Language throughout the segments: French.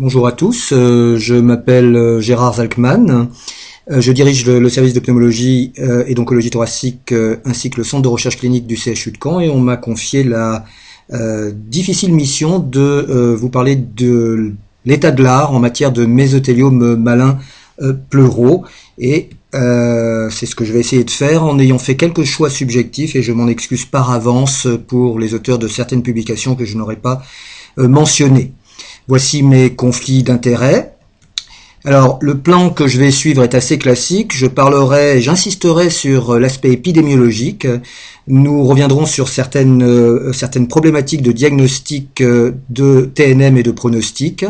Bonjour à tous, euh, je m'appelle euh, Gérard Zalkman, euh, je dirige le, service de pneumologie et d'oncologie thoracique ainsi que le centre de recherche clinique du CHU de Caen et on m'a confié la difficile mission de vous parler de l'état de l'art en matière de mésothéliome malin pleuraux et c'est ce que je vais essayer de faire en ayant fait quelques choix subjectifs et je m'en excuse par avance pour les auteurs de certaines publications que je n'aurais pas mentionnées. Voici mes conflits d'intérêts. Alors, le plan que je vais suivre est assez classique. Je parlerai, j'insisterai sur l'aspect épidémiologique. Nous reviendrons sur certaines, euh, certaines problématiques de diagnostic euh, de TNM et de pronostic.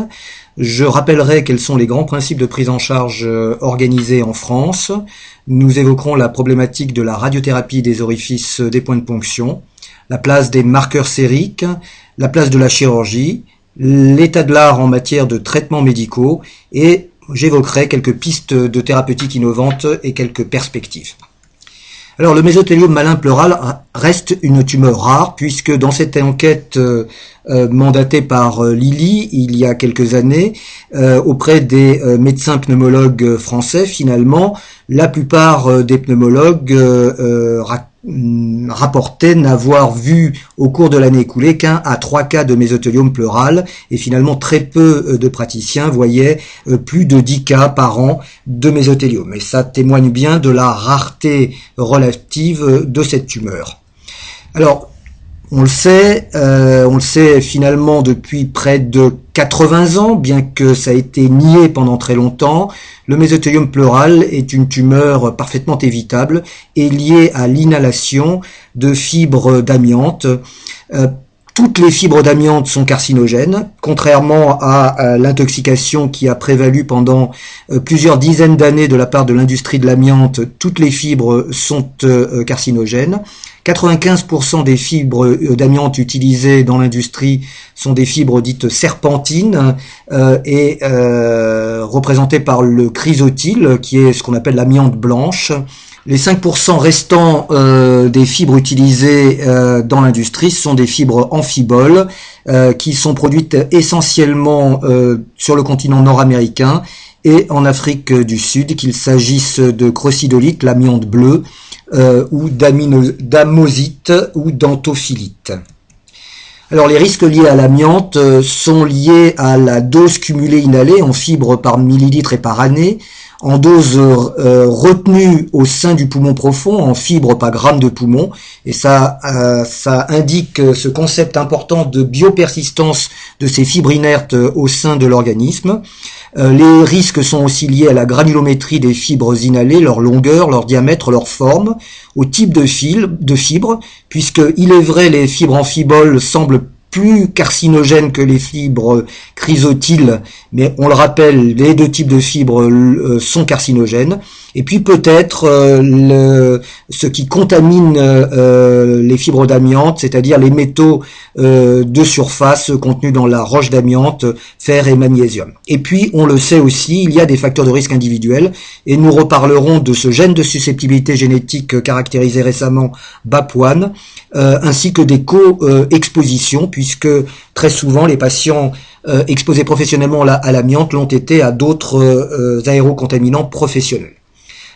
Je rappellerai quels sont les grands principes de prise en charge euh, organisés en France. Nous évoquerons la problématique de la radiothérapie des orifices des points de ponction, la place des marqueurs sériques, la place de la chirurgie, l'état de l'art en matière de traitements médicaux et j'évoquerai quelques pistes de thérapeutique innovantes et quelques perspectives. Alors le mésothéliome malin pleural reste une tumeur rare puisque dans cette enquête euh, euh, mandatée par euh, Lilly il y a quelques années auprès des médecins pneumologues français finalement la plupart des pneumologues rapportaient n'avoir vu au cours de l'année écoulée qu'un à trois cas de mésothéliome pleural et finalement très peu de praticiens voyaient plus de 10 cas par an de mésothéliome. Et ça témoigne bien de la rareté relative de cette tumeur. Alors, on le sait, euh, on le sait finalement depuis près de 80 ans, bien que ça a été nié pendant très longtemps. Le mésothéliome pleural est une tumeur parfaitement évitable et liée à l'inhalation de fibres d'amiante. Euh, toutes les fibres d'amiante sont carcinogènes, contrairement à, à l'intoxication qui a prévalu pendant euh, plusieurs dizaines d'années de la part de l'industrie de l'amiante. Toutes les fibres sont euh, carcinogènes. 95% des fibres euh, d'amiante utilisées dans l'industrie sont des fibres dites serpentines euh, et euh, représentées par le chrysotile, qui est ce qu'on appelle l'amiante blanche. Les 5% restants euh, des fibres utilisées euh, dans l'industrie sont des fibres amphiboles euh, qui sont produites essentiellement sur le continent nord-américain et en Afrique du Sud, qu'il s'agisse de crocidolite, l'amiante bleue, ou d'amosite ou d'anthophilite. Alors les risques liés à l'amiante sont liés à la dose cumulée inhalée en fibres par millilitre et par année, en dose euh, retenue au sein du poumon profond, en fibres par gramme de poumon, et ça, euh, ça indique ce concept important de biopersistance de ces fibres inertes au sein de l'organisme. Euh, les risques sont aussi liés à la granulométrie des fibres inhalées, leur longueur, leur diamètre, leur forme, au type de, fil, de fibre, puisque il est vrai les fibres amphiboles semblent plus carcinogènes que les fibres chrysotiles, mais on le rappelle, les deux types de fibres euh, sont carcinogènes. Et puis peut-être euh, ce qui contamine euh, les fibres d'amiante, c'est-à-dire les métaux de surface contenus dans la roche d'amiante, fer et magnésium. Et puis on le sait aussi, il y a des facteurs de risque individuels, et nous reparlerons de ce gène de susceptibilité génétique caractérisé récemment BAP1, ainsi que des co-expositions, puisque très souvent les patients euh, exposés professionnellement à l'amiante l'ont été à d'autres euh, aérocontaminants professionnels.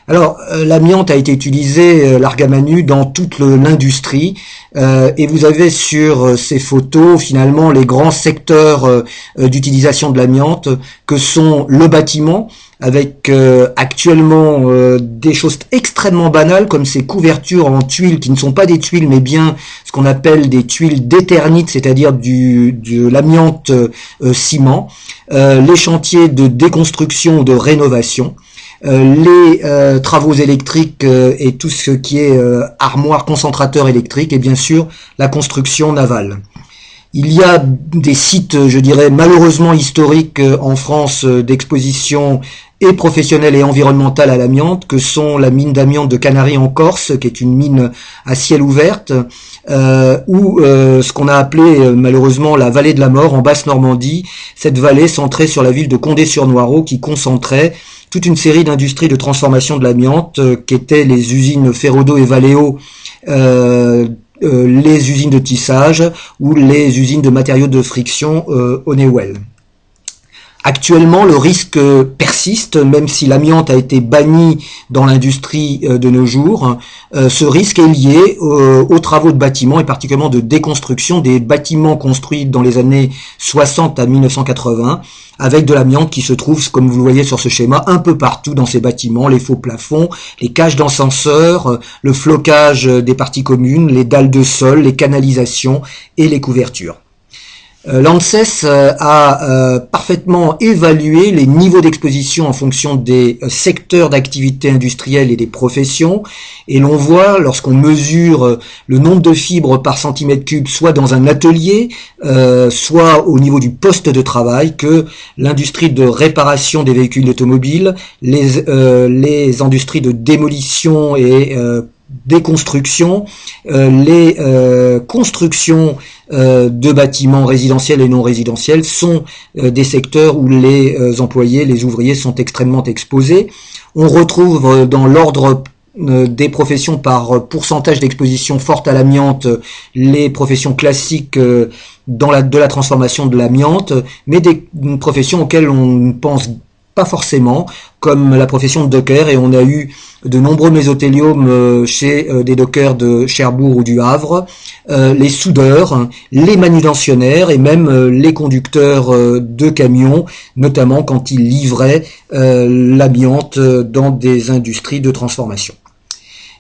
Alors, euh, l'amiante a été utilisé, euh, l'argamanu, dans toute l'industrie, euh, et vous avez sur euh, ces photos, finalement, les grands secteurs d'utilisation de l'amiante, que sont le bâtiment, avec actuellement des choses extrêmement banales, comme ces couvertures en tuiles, qui ne sont pas des tuiles, mais bien ce qu'on appelle des tuiles d'éternite, c'est-à-dire du, de l'amiante ciment, les chantiers de déconstruction, de rénovation, les euh, travaux électriques euh, et tout ce qui est armoire concentrateur électrique et bien sûr la construction navale. Il y a des sites, je dirais, malheureusement historiques en France d'exposition et professionnelle et environnementale à l'amiante, que sont la mine d'amiante de Canaries en Corse, qui est une mine à ciel ouverte, euh, ou euh, ce qu'on a appelé malheureusement la vallée de la mort en Basse-Normandie, cette vallée centrée sur la ville de Condé-sur-Noireau qui concentrait toute une série d'industries de transformation de l'amiante euh, qui étaient les usines Ferrodo et Valeo, euh, euh, les usines de tissage ou les usines de matériaux de friction Honeywell. Actuellement, le risque persiste, même si l'amiante a été banni dans l'industrie euh, de nos jours. Euh, ce risque est lié aux travaux de bâtiments et particulièrement de déconstruction des bâtiments construits dans les années 60 à 1980 avec de l'amiante qui se trouve, comme vous le voyez sur ce schéma, un peu partout dans ces bâtiments, les faux plafonds, les cages d'ascenseurs, euh, le flocage des parties communes, les dalles de sol, les canalisations et les couvertures. Euh, L'ANSES euh, a euh, parfaitement évalué les niveaux d'exposition en fonction des secteurs d'activité industrielle et des professions. Et l'on voit, lorsqu'on mesure le nombre de fibres par centimètre cube, soit dans un atelier, soit au niveau du poste de travail, que l'industrie de réparation des véhicules automobiles, les, les industries de démolition et déconstruction, les constructions euh, de bâtiments résidentiels et non résidentiels sont euh, des secteurs où les euh, employés, les ouvriers sont extrêmement exposés. On retrouve dans l'ordre des professions par pourcentage d'exposition forte à l'amiante, les professions classiques dans la, de la transformation de l'amiante, mais des professions auxquelles on pense pas forcément, comme la profession de docker, et on a eu de nombreux mésotéliomes euh, chez euh, des dockers de Cherbourg ou du Havre, euh, les soudeurs, les manutentionnaires et même les conducteurs de camions, notamment quand ils livraient l'amiante dans des industries de transformation.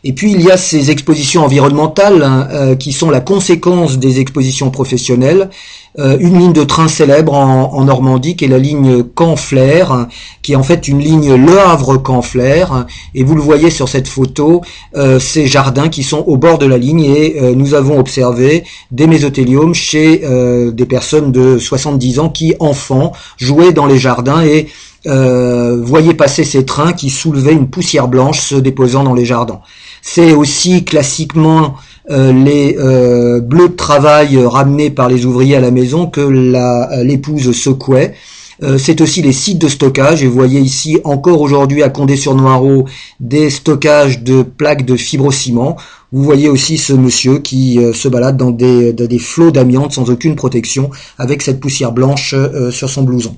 Et puis il y a ces expositions environnementales hein, euh, qui sont la conséquence des expositions professionnelles. Euh, une ligne de train célèbre en, Normandie qui est la ligne Canflair, qui est en fait une ligne Le Havre-Canflair. Et vous le voyez sur cette photo, euh, ces jardins qui sont au bord de la ligne. Et nous avons observé des mésotéliomes chez des personnes de 70 ans qui, enfants, jouaient dans les jardins et voyaient passer ces trains qui soulevaient une poussière blanche se déposant dans les jardins. C'est aussi classiquement euh, les euh, bleus de travail ramenés par les ouvriers à la maison que l'épouse secouait. Euh, c'est aussi les sites de stockage, et vous voyez ici encore aujourd'hui à Condé-sur-Noireau des stockages de plaques de fibrociment. Vous voyez aussi ce monsieur qui se balade dans des, dans des flots d'amiante sans aucune protection avec cette poussière blanche sur son blouson.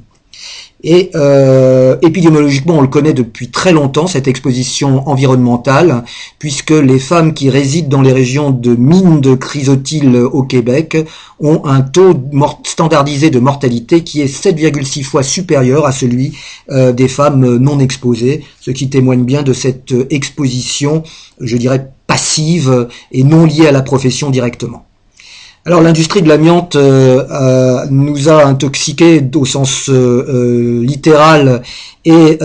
Et euh, épidémiologiquement, on le connaît depuis très longtemps, cette exposition environnementale, puisque les femmes qui résident dans les régions de mines de chrysotile au Québec ont un taux standardisé de mortalité qui est 7,6 fois supérieur à celui euh, des femmes non exposées, ce qui témoigne bien de cette exposition, je dirais, passive et non liée à la profession directement. Alors l'industrie de l'amiante euh, euh, nous a intoxiqués au sens euh, littéral et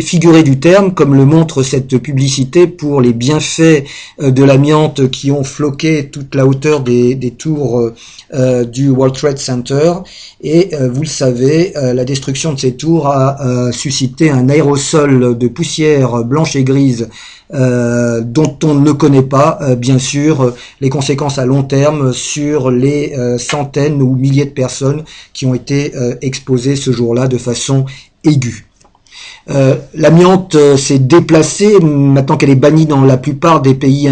figuré du terme, comme le montre cette publicité pour les bienfaits de l'amiante qui ont floqué toute la hauteur des, des tours du World Trade Center. Et vous le savez, la destruction de ces tours a suscité un aérosol de poussière blanche et grise euh, dont on ne connaît pas, euh, bien sûr, les conséquences à long terme sur les euh, centaines ou milliers de personnes qui ont été exposées ce jour-là de façon aiguë. L'amiante s'est déplacée, maintenant qu'elle est bannie dans la plupart des pays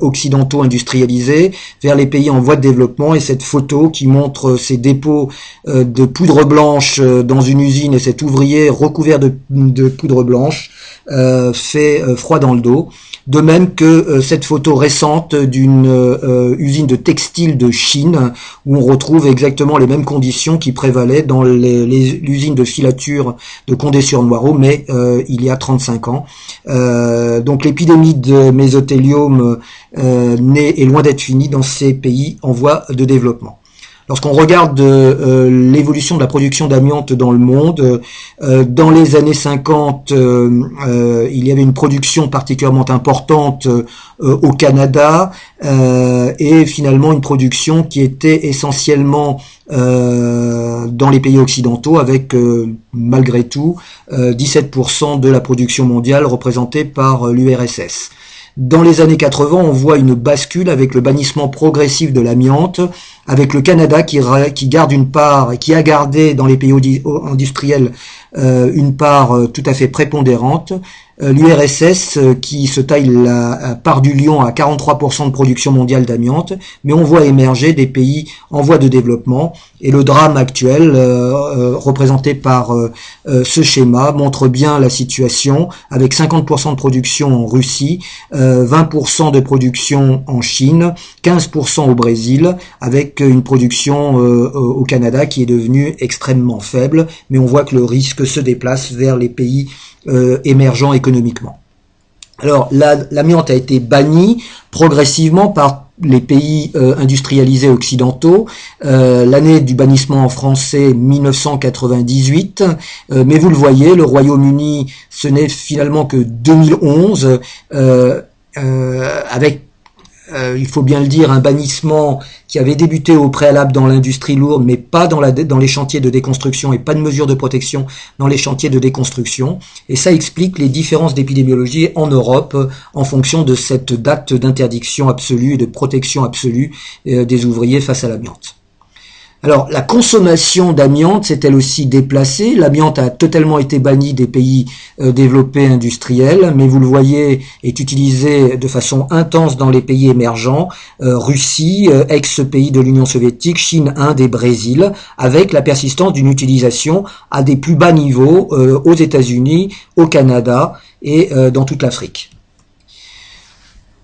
occidentaux industrialisés, vers les pays en voie de développement. Et cette photo qui montre ces dépôts de poudre blanche dans une usine et cet ouvrier recouvert de poudre blanche euh, fait euh, froid dans le dos. De même que euh, cette photo récente d'une usine de textile de Chine, où on retrouve exactement les mêmes conditions qui prévalaient dans l'usine de filature de Condé-sur-Noireau, il y a 35 ans. donc l'épidémie de mésothéliome est loin d'être finie dans ces pays en voie de développement. Lorsqu'on regarde euh, l'évolution de la production d'amiante dans le monde, euh, dans les années 50, euh, il y avait une production particulièrement importante au Canada et finalement une production qui était essentiellement dans les pays occidentaux avec malgré tout 17% de la production mondiale représentée par l'URSS. Dans les années 80, on voit une bascule avec le bannissement progressif de l'amiante, avec le Canada qui, qui garde une part, qui a gardé dans les pays industriels une part tout à fait prépondérante, euh, l'URSS euh, qui se taille la part du lion à 43% de production mondiale d'amiante, mais on voit émerger des pays en voie de développement. Et le drame actuel euh, représenté par ce schéma montre bien la situation. Avec 50% de production en Russie, 20% de production en Chine, 15% au Brésil, avec une production au Canada qui est devenue extrêmement faible, mais on voit que le risque se déplace vers les pays euh, émergents économiquement. Alors l'amiante a été banni progressivement par les pays euh, industrialisés occidentaux. Euh, l'année du bannissement en français 1998, mais vous le voyez, le Royaume-Uni, ce n'est finalement que 2011, avec euh, il faut bien le dire, un bannissement qui avait débuté au préalable dans l'industrie lourde, mais pas dans, les chantiers de déconstruction et pas de mesures de protection dans les chantiers de déconstruction. Et ça explique les différences d'épidémiologie en Europe en fonction de cette date d'interdiction absolue et de protection absolue euh, des ouvriers face à l'amiante. Alors, la consommation d'amiante s'est-elle aussi déplacée? L'amiante a totalement été bannie des pays euh, développés industriels, mais vous le voyez, est utilisé de façon intense dans les pays émergents, euh, Russie, euh, ex-pays de l'Union soviétique, Chine, Inde et Brésil, avec la persistance d'une utilisation à des plus bas niveaux aux États-Unis, au Canada et dans toute l'Afrique.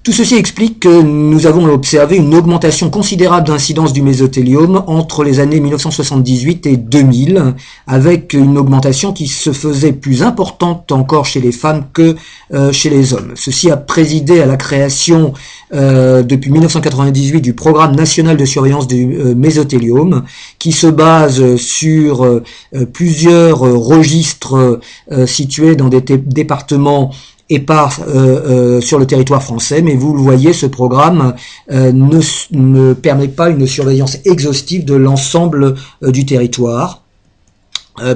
Tout ceci explique que nous avons observé une augmentation considérable d'incidence du mésothéliome entre les années 1978 et 2000, avec une augmentation qui se faisait plus importante encore chez les femmes que euh, chez les hommes. Ceci a présidé à la création euh, depuis 1998 du programme national de surveillance du euh, mésothéliome, qui se base sur plusieurs registres situés dans des départements et part euh, euh, sur le territoire français, mais vous le voyez, ce programme euh, ne, ne, permet pas une surveillance exhaustive de l'ensemble du territoire.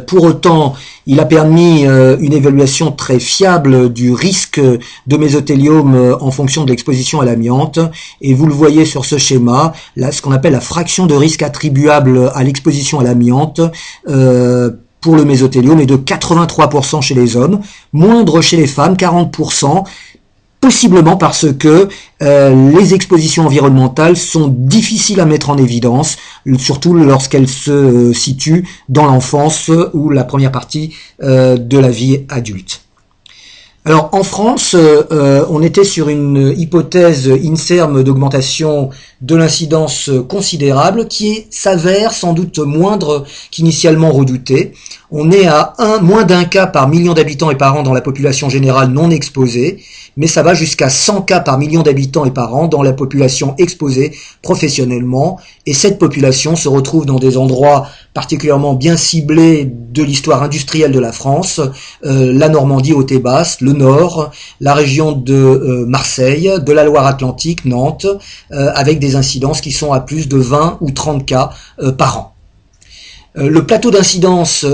Pour autant, il a permis une évaluation très fiable du risque de mésothéliome en fonction de l'exposition à l'amiante. Et vous le voyez sur ce schéma, là, ce qu'on appelle la fraction de risque attribuable à l'exposition à l'amiante pour le mésothéliome est de 83% chez les hommes, moindre chez les femmes, 40%, possiblement parce que euh, les expositions environnementales sont difficiles à mettre en évidence, surtout lorsqu'elles se euh, situent dans l'enfance ou la première partie euh, de la vie adulte. Alors en France, on était sur une hypothèse INSERM d'augmentation de l'incidence considérable qui s'avère sans doute moindre qu'initialement redouté. On est à un, moins d'un cas par million d'habitants et par an dans la population générale non exposée, mais ça va jusqu'à 100 cas par million d'habitants et par an dans la population exposée professionnellement, et cette population se retrouve dans des endroits particulièrement bien ciblés de l'histoire industrielle de la France, euh, la Normandie au Basse, le Nord, la région de euh, Marseille, de la Loire-Atlantique, Nantes, euh, avec des incidences qui sont à plus de 20 ou 30 cas par an. Le plateau d'incidence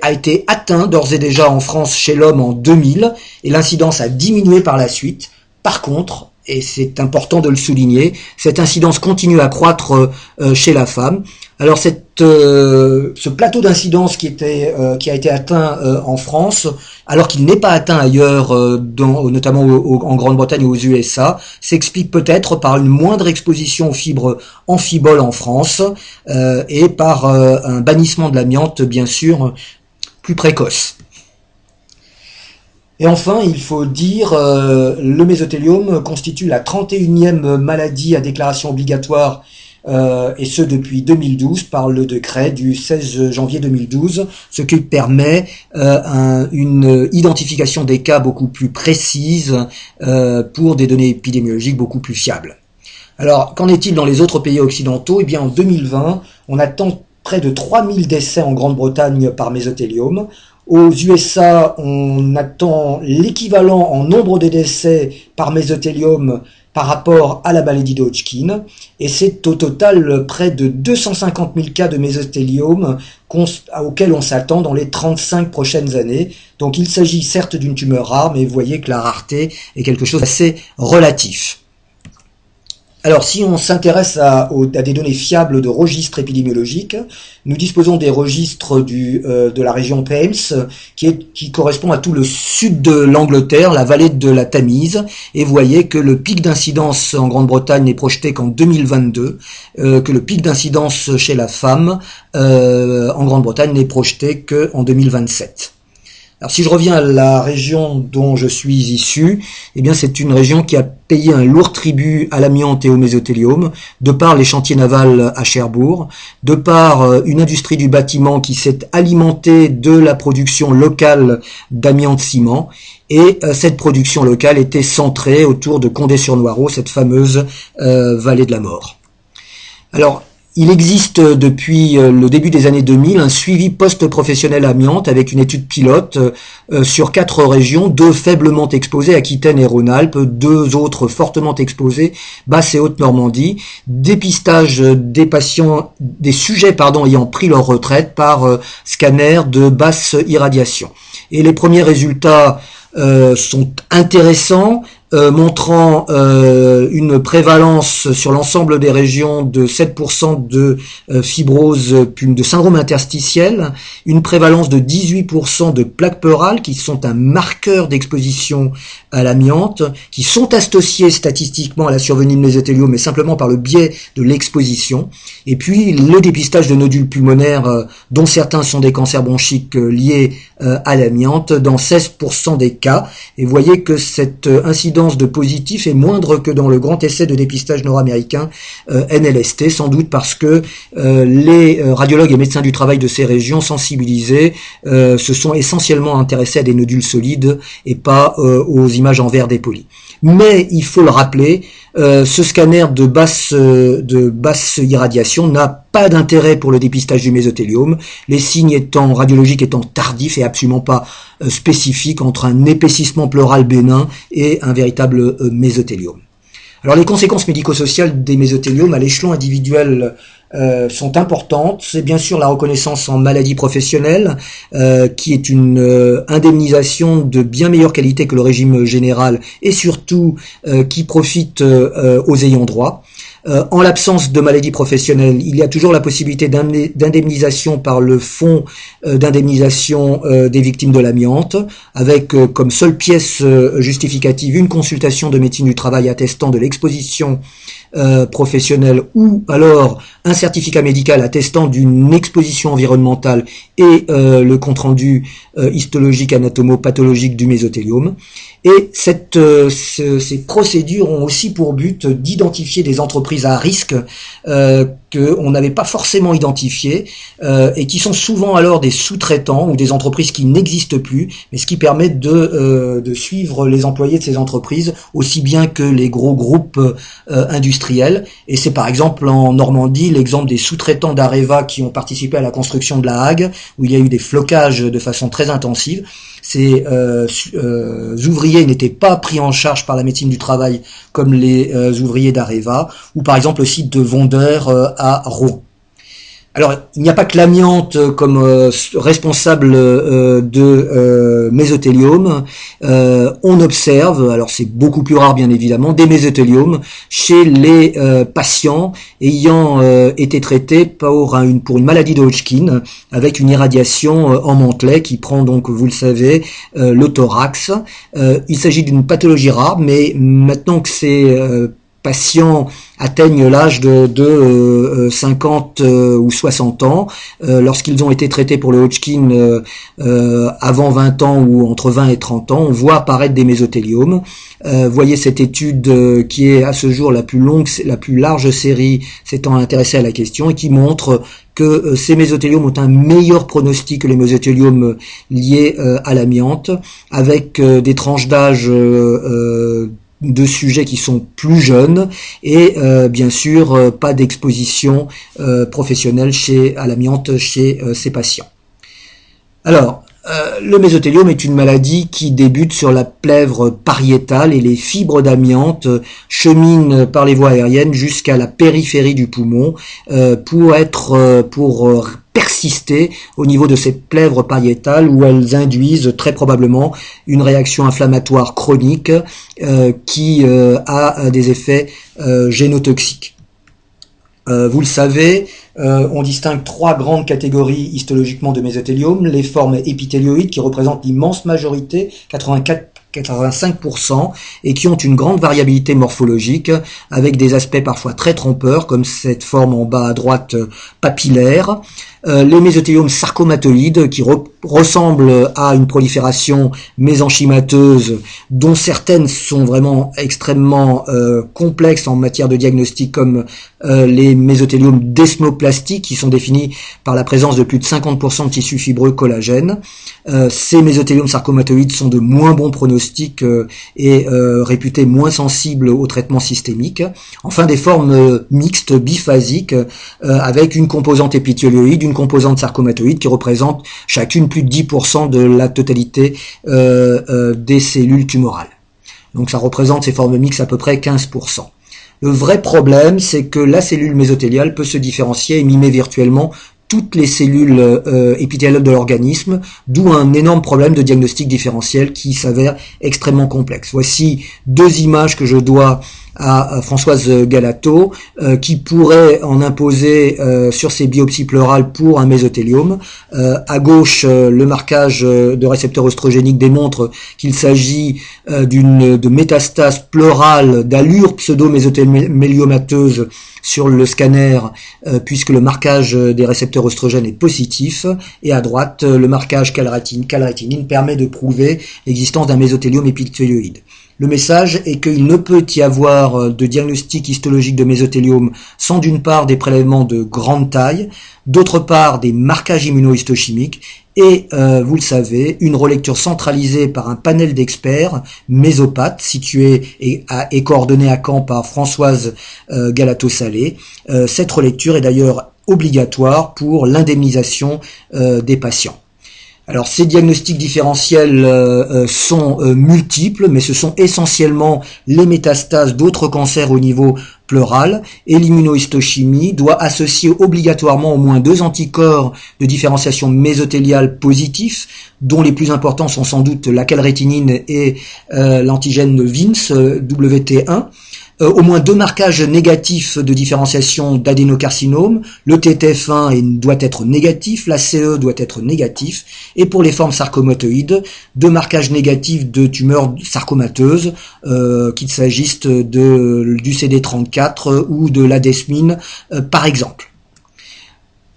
a été atteint d'ores et déjà en France chez l'homme en 2000 et l'incidence a diminué par la suite. Par contre, et c'est important de le souligner, cette incidence continue à croître euh, chez la femme. Alors cette, euh, ce plateau d'incidence euh, qui a été atteint en France, alors qu'il n'est pas atteint ailleurs, notamment en Grande-Bretagne ou aux USA, s'explique peut-être par une moindre exposition aux fibres amphiboles en France et par un bannissement de l'amiante, bien sûr, plus précoce. Et enfin, il faut dire, euh, le mésothéliome constitue la 31e maladie à déclaration obligatoire, euh, et ce depuis 2012, par le décret du 16 janvier 2012, ce qui permet euh, une identification des cas beaucoup plus précise pour des données épidémiologiques beaucoup plus fiables. Alors, qu'en est-il dans les autres pays occidentaux? Eh bien, en 2020, on attend près de 3000 décès en Grande-Bretagne par mésothéliome. Aux USA, on attend l'équivalent en nombre de décès par mésothélium par rapport à la maladie de Hodgkin, et c'est au total près de 250 000 cas de mésothéliome auxquels on s'attend dans les 35 prochaines années. Donc il s'agit certes d'une tumeur rare, mais vous voyez que la rareté est quelque chose d'assez relatif. Alors, si on s'intéresse à, des données fiables de registres épidémiologiques, nous disposons des registres euh, de la région Thames, qui, est, qui correspond à tout le sud de l'Angleterre, la vallée de la Tamise, et voyez que le pic d'incidence en Grande-Bretagne n'est projeté qu'en 2022, euh, que le pic d'incidence chez la femme euh, en Grande-Bretagne n'est projeté qu'en 2027. Alors si je reviens à la région dont je suis issu, eh bien c'est une région qui a payé un lourd tribut à l'amiante et au mésothélium, de par les chantiers navals à Cherbourg, de par euh, une industrie du bâtiment qui s'est alimentée de la production locale d'amiante-ciment, et euh, cette production locale était centrée autour de Condé-sur-Noireau, cette fameuse euh, vallée de la mort. Alors, il existe depuis euh, le début des années 2000 un suivi post-professionnel amiante avec une étude pilote euh, euh, sur quatre régions, deux faiblement exposées, Aquitaine et Rhône-Alpes, deux autres fortement exposées, Basse et Haute-Normandie, dépistage des patients, des sujets pardon ayant pris leur retraite par scanner de basse irradiation. Et les premiers résultats sont intéressants, euh, montrant euh, une prévalence sur l'ensemble des régions de 7% de euh, fibrose de syndrome interstitiel, une prévalence de 18% de plaques pleurales qui sont un marqueur d'exposition à l'amiante, qui sont associés statistiquement à la survenue de mésothéliome, mais simplement par le biais de l'exposition, et puis le dépistage de nodules pulmonaires, dont certains sont des cancers bronchiques liés à l'amiante, dans 16% des cas, et vous voyez que cette incidence de positif est moindre que dans le grand essai de dépistage nord-américain euh, NLST, sans doute parce que euh, les euh, radiologues et médecins du travail de ces régions sensibilisés se sont essentiellement intéressés à des nodules solides et pas aux images en verre dépolies. Mais il faut le rappeler, ce scanner de basse, de basse irradiation n'a pas d'intérêt pour le dépistage du mésothéliome, les signes étant radiologiques étant tardifs et absolument pas spécifiques entre un épaississement pleural bénin et un véritable euh, mésothéliome. Alors les conséquences médico-sociales des mésothéliomes à l'échelon individuel euh, sont importantes. C'est bien sûr la reconnaissance en maladie professionnelle, euh, qui est une indemnisation de bien meilleure qualité que le régime général et surtout qui profite aux ayants droit. Euh, en l'absence de maladie professionnelle, il y a toujours la possibilité d'indemnisation par le fonds euh, d'indemnisation euh, des victimes de l'amiante, avec comme seule pièce justificative une consultation de médecine du travail attestant de l'exposition professionnelle ou alors un certificat médical attestant d'une exposition environnementale et le compte-rendu histologique anatomopathologique du mésothéliome. Et euh, ces procédures ont aussi pour but d'identifier des entreprises à risque euh, qu'on n'avait pas forcément identifiées euh, et qui sont souvent alors des sous-traitants ou des entreprises qui n'existent plus, mais ce qui permet de, euh, de, suivre les employés de ces entreprises aussi bien que les gros groupes industriels. Et c'est par exemple en Normandie l'exemple des sous-traitants d'Areva qui ont participé à la construction de la Hague, où il y a eu des flocages de façon très intensive ces euh, euh, ouvriers n'étaient pas pris en charge par la médecine du travail comme les euh, ouvriers d'Areva, ou par exemple le site de Vendeur à Rouen. Alors, il n'y a pas que l'amiante comme euh, responsable euh, de euh, mésothéliome. on observe, alors c'est beaucoup plus rare bien évidemment, des mésothéliomes chez les patients ayant été traités pour une, pour une maladie de Hodgkin avec une irradiation en mantelet qui prend donc, vous le savez, le thorax. il s'agit d'une pathologie rare, mais maintenant que c'est patients atteignent l'âge de, de 50 euh, euh, ou 60 ans, euh, lorsqu'ils ont été traités pour le Hodgkin avant 20 ans ou entre 20 et 30 ans, on voit apparaître des mésothéliomes. voyez cette étude qui est à ce jour la plus longue, la plus large série s'étant intéressée à la question et qui montre que ces mésothéliomes ont un meilleur pronostic que les mésothéliomes liés à l'amiante, avec des tranches d'âge de sujets qui sont plus jeunes et euh, bien sûr euh, pas d'exposition euh, professionnelle chez, à l'amiante chez ces patients. Alors, le mésothéliome est une maladie qui débute sur la plèvre pariétale et les fibres d'amiante cheminent par les voies aériennes jusqu'à la périphérie du poumon pour être pour persister au niveau de ces plèvres pariétales où elles induisent très probablement une réaction inflammatoire chronique qui a des effets génotoxiques. Vous le savez, on distingue trois grandes catégories histologiquement de mésothéliome, les formes épithélioïdes qui représentent l'immense majorité, 84 85% et qui ont une grande variabilité morphologique avec des aspects parfois très trompeurs comme cette forme en bas à droite papillaire. euh, les mésotéliomes sarcomatoïdes qui ressemblent à une prolifération mésenchymateuse dont certaines sont vraiment extrêmement euh, complexes en matière de diagnostic comme euh, les mésotéliomes desmoplastiques qui sont définis par la présence de plus de 50% de tissu fibreux collagène. ces mésotéliomes sarcomatoïdes sont de moins bons pronostics et réputés moins sensibles au traitement systémique. Enfin des formes mixtes biphasiques avec une composante épithélioloïde, une composante sarcomatoïde qui représente chacune plus de 10% de la totalité euh, euh, des cellules tumorales. Donc ça représente ces formes mixtes à peu près 15%. Le vrai problème, c'est que la cellule mésothéliale peut se différencier et mimer virtuellement toutes les cellules euh, épithéliales de l'organisme, d'où un énorme problème de diagnostic différentiel qui s'avère extrêmement complexe. Voici deux images que je dois à Françoise Galato, euh, qui pourrait en imposer euh, sur ses biopsies pleurales pour un mésothéliome. Euh, à gauche, le marquage de récepteurs oestrogéniques démontre qu'il s'agit d'une de métastase pleurale d'allure pseudo-mésotéliomateuse sur le scanner puisque le marquage des récepteurs oestrogènes est positif et à droite le marquage calrétinine permet de prouver l'existence d'un mésothéliome épithélioïde. Le message est qu'il ne peut y avoir euh, de diagnostic histologique de mésothéliome sans d'une part des prélèvements de grande taille, d'autre part des marquages immunohistochimiques et, euh, vous le savez, une relecture centralisée par un panel d'experts mésopathes situé et, coordonné à Caen par Françoise euh, Galato-Salé. cette relecture est d'ailleurs obligatoire pour l'indemnisation des patients. Alors ces diagnostics différentiels euh, euh, sont euh, multiples, mais ce sont essentiellement les métastases d'autres cancers au niveau pleural et l'immunohistochimie doit associer obligatoirement au moins deux anticorps de différenciation mésothéliale positifs, dont les plus importants sont sans doute la calrétinine et l'antigène VINS WT1. Euh, au moins deux marquages négatifs de différenciation d'adénocarcinome. Le TTF1 doit être négatif, la CE doit être négatif. Et pour les formes sarcomatoïdes, deux marquages négatifs de tumeurs sarcomateuses, euh, qu'il s'agisse du CD34 ou de la desmine, euh, par exemple.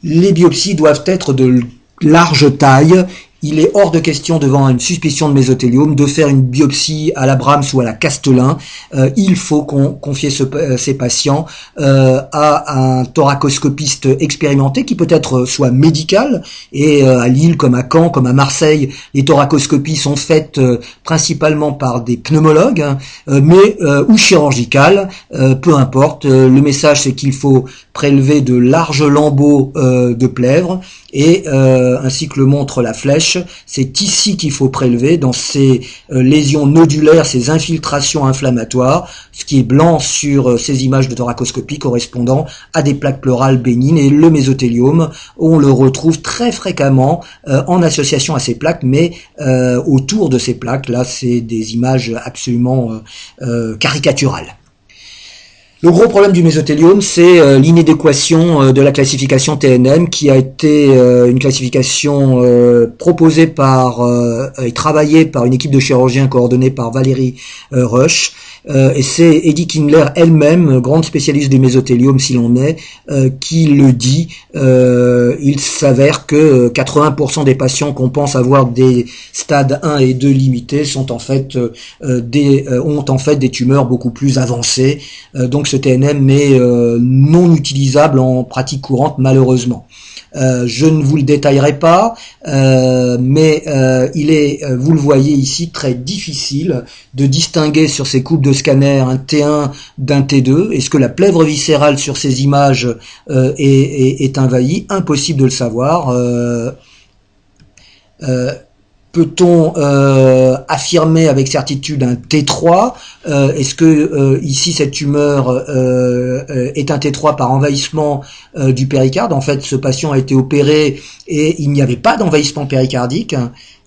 Les biopsies doivent être de large taille il est hors de question devant une suspicion de mésothéliome de faire une biopsie à la Brahms ou à la Castelin. Euh, il faut qu'on confie euh, ces patients euh, à un thoracoscopiste expérimenté qui peut être soit médical. Et à Lille comme à Caen comme à Marseille les thoracoscopies sont faites principalement par des pneumologues hein, mais ou chirurgicales. Peu importe. Le message c'est qu'il faut prélever de larges lambeaux de plèvre et ainsi que le montre la flèche c'est ici qu'il faut prélever, dans ces euh, lésions nodulaires, ces infiltrations inflammatoires, ce qui est blanc sur euh, ces images de thoracoscopie correspondant à des plaques pleurales bénignes. Et le mésothéliome, on le retrouve très fréquemment euh, en association à ces plaques, mais autour de ces plaques, là, c'est des images absolument caricaturales. Le gros problème du mésothéliome, c'est euh, l'inadéquation euh, de la classification TNM, qui a été euh, une classification proposée par et travaillée par une équipe de chirurgiens coordonnée par Valérie Rush. Et c'est Eddie Kindler elle-même, grande spécialiste du mésothéliome s'il en est, qui le dit. il s'avère que 80% des patients qu'on pense avoir des stades 1 et 2 limités sont en fait ont en fait des tumeurs beaucoup plus avancées. donc ce TNM est euh, non utilisable en pratique courante malheureusement. Euh, je ne vous le détaillerai pas, euh, mais il est, vous le voyez ici, très difficile de distinguer sur ces coupes de scanner un T1 d'un T2. Est-ce que la plèvre viscérale sur ces images est, est, envahie? Impossible de le savoir. Peut-on affirmer avec certitude un T3 Est-ce que ici cette tumeur est un T3 par envahissement du péricarde? En fait, ce patient a été opéré et il n'y avait pas d'envahissement péricardique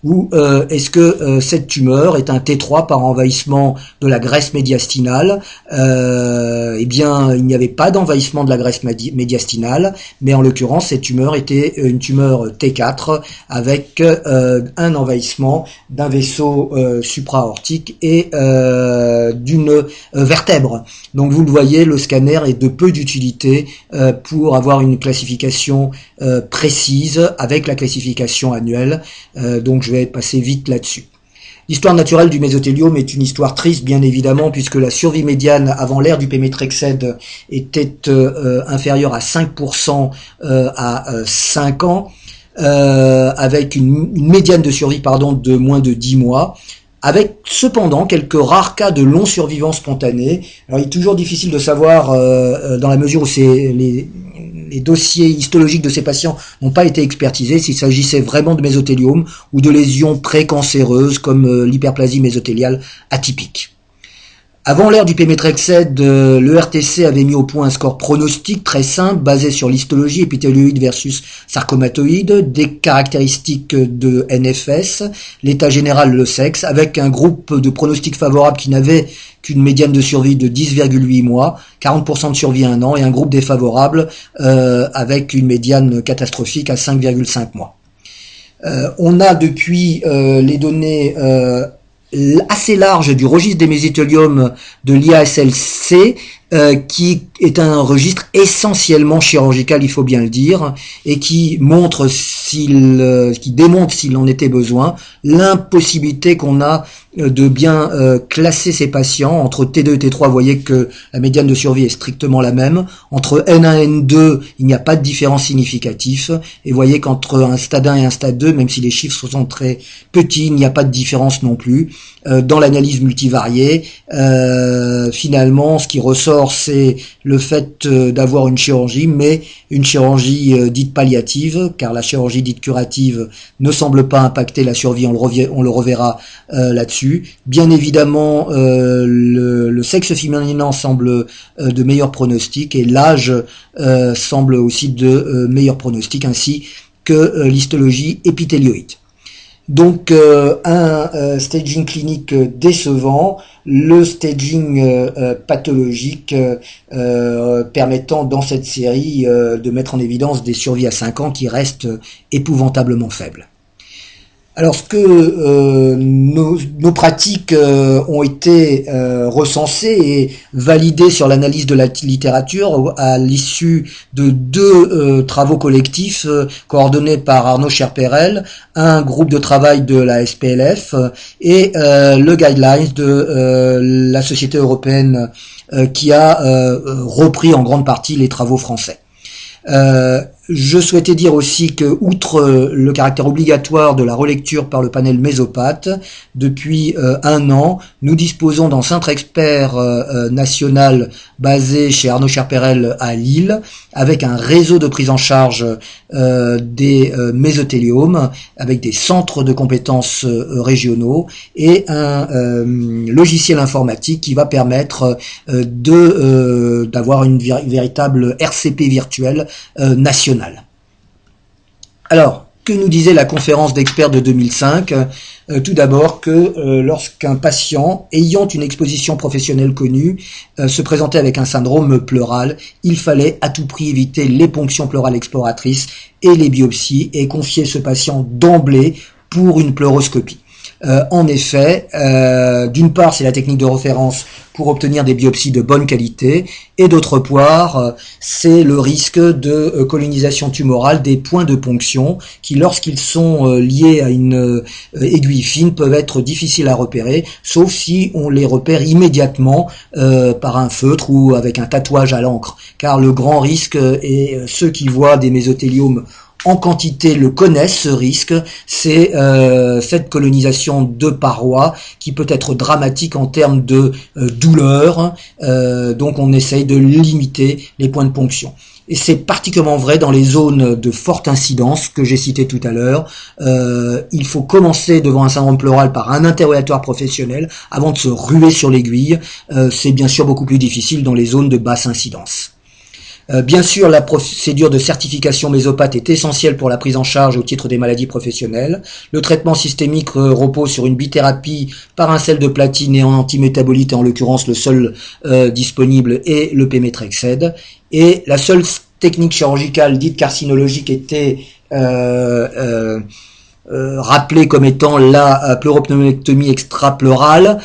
ou euh, est-ce que euh, cette tumeur est un T3 par envahissement de la graisse médiastinale? Euh, Eh bien, il n'y avait pas d'envahissement de la graisse médiastinale, mais en l'occurrence, cette tumeur était une tumeur T4 avec un envahissement d'un vaisseau supraortique et d'une vertèbre. Donc, vous le voyez, le scanner est de peu d'utilité pour avoir une classification précise avec la classification annuelle. donc, je passer vite là-dessus. L'histoire naturelle du mésothéliome est une histoire triste, bien évidemment, puisque la survie médiane avant l'ère du pémétrexède était euh, inférieure à 5% euh, à 5 euh, ans, avec une, une, médiane de survie pardon, de moins de 10 mois avec cependant quelques rares cas de long survivants spontanés. Alors il est toujours difficile de savoir, dans la mesure où les, les dossiers histologiques de ces patients n'ont pas été expertisés s'il s'agissait vraiment de mésothéliome ou de lésions précancéreuses comme euh, l'hyperplasie mésothéliale atypique. Avant l'ère du Pémétrexède, euh, le RTC avait mis au point un score pronostique très simple basé sur l'histologie épithélioïde versus sarcomatoïde, des caractéristiques de NFS, l'état général, le sexe, avec un groupe de pronostics favorables qui n'avait qu'une médiane de survie de 10,8 mois, 40% de survie à un an, et un groupe défavorable euh, avec une médiane catastrophique à 5,5 mois. Euh, on a depuis les données assez large du registre des mésothéliums de l'IASLC euh, qui est un registre essentiellement chirurgical, il faut bien le dire, et qui montre s'il, euh, qui démontre s'il en était besoin, l'impossibilité qu'on a euh, de bien classer ces patients entre T2 et T3. Vous voyez que la médiane de survie est strictement la même. Entre N1 et N2, il n'y a pas de différence significative. Et vous voyez qu'entre un stade 1 et un stade 2, même si les chiffres sont très petits, il n'y a pas de différence non plus. dans l'analyse multivariée, finalement, ce qui ressort c'est le fait euh, d'avoir une chirurgie, mais une chirurgie euh, dite palliative, car la chirurgie dite curative ne semble pas impacter la survie, on le, reverra euh, là-dessus. Bien évidemment, le, sexe féminin semble de meilleur pronostic et l'âge semble aussi de meilleur pronostic, ainsi que l'histologie épithélioïde. Donc euh, un euh, staging clinique décevant, le staging euh, pathologique permettant dans cette série de mettre en évidence des survies à 5 ans qui restent épouvantablement faibles. Alors, ce que euh, nos, pratiques euh, ont été euh, recensées et validées sur l'analyse de la littérature à l'issue de deux travaux collectifs coordonnés par Arnaud Cherperel, un groupe de travail de la SPLF et le guidelines de la Société européenne qui a repris en grande partie les travaux français. Je souhaitais dire aussi que, outre euh, le caractère obligatoire de la relecture par le panel mésopathe, depuis euh, un an, nous disposons d'un centre expert euh, national basé chez Arnaud Cherperel à Lille, avec un réseau de prise en charge des mésothéliomes, avec des centres de compétences régionaux et un logiciel informatique qui va permettre d'avoir une véritable RCP virtuelle nationale alors, que nous disait la conférence d'experts de 2005 euh, Tout d'abord que euh, lorsqu'un patient ayant une exposition professionnelle connue euh, se présentait avec un syndrome pleural, il fallait à tout prix éviter les ponctions pleurales exploratrices et les biopsies et confier ce patient d'emblée pour une pleuroscopie. Euh, en effet, euh, d'une part, c'est la technique de référence pour obtenir des biopsies de bonne qualité, et d'autre part, euh, c'est le risque de colonisation tumorale des points de ponction qui, lorsqu'ils sont liés à une aiguille fine, peuvent être difficiles à repérer, sauf si on les repère immédiatement par un feutre ou avec un tatouage à l'encre. Car le grand risque est ceux qui voient des mésotéliomes en quantité le connaissent ce risque, c'est euh, cette colonisation de parois qui peut être dramatique en termes de euh, douleur, euh, donc on essaye de limiter les points de ponction. Et c'est particulièrement vrai dans les zones de forte incidence que j'ai cité tout à l'heure. Il faut commencer devant un syndrome pleural par un interrogatoire professionnel avant de se ruer sur l'aiguille. C'est bien sûr beaucoup plus difficile dans les zones de basse incidence. Euh, bien sûr, la procédure de certification mésopathe est essentielle pour la prise en charge au titre des maladies professionnelles. Le traitement systémique repose sur une bithérapie par un sel de platine et en antimétabolite, en l'occurrence le seul disponible est le pémétrexède et la seule technique chirurgicale dite carcinologique était euh, euh, euh, rappelée comme étant la pleuropneumonectomie extrapleurale,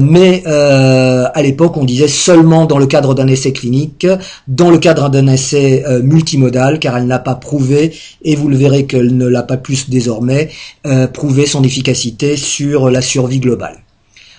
mais à l'époque on disait seulement dans le cadre d'un essai clinique, dans le cadre d'un essai multimodal, car elle n'a pas prouvé, et vous le verrez qu'elle ne l'a pas plus désormais, prouvé son efficacité sur la survie globale.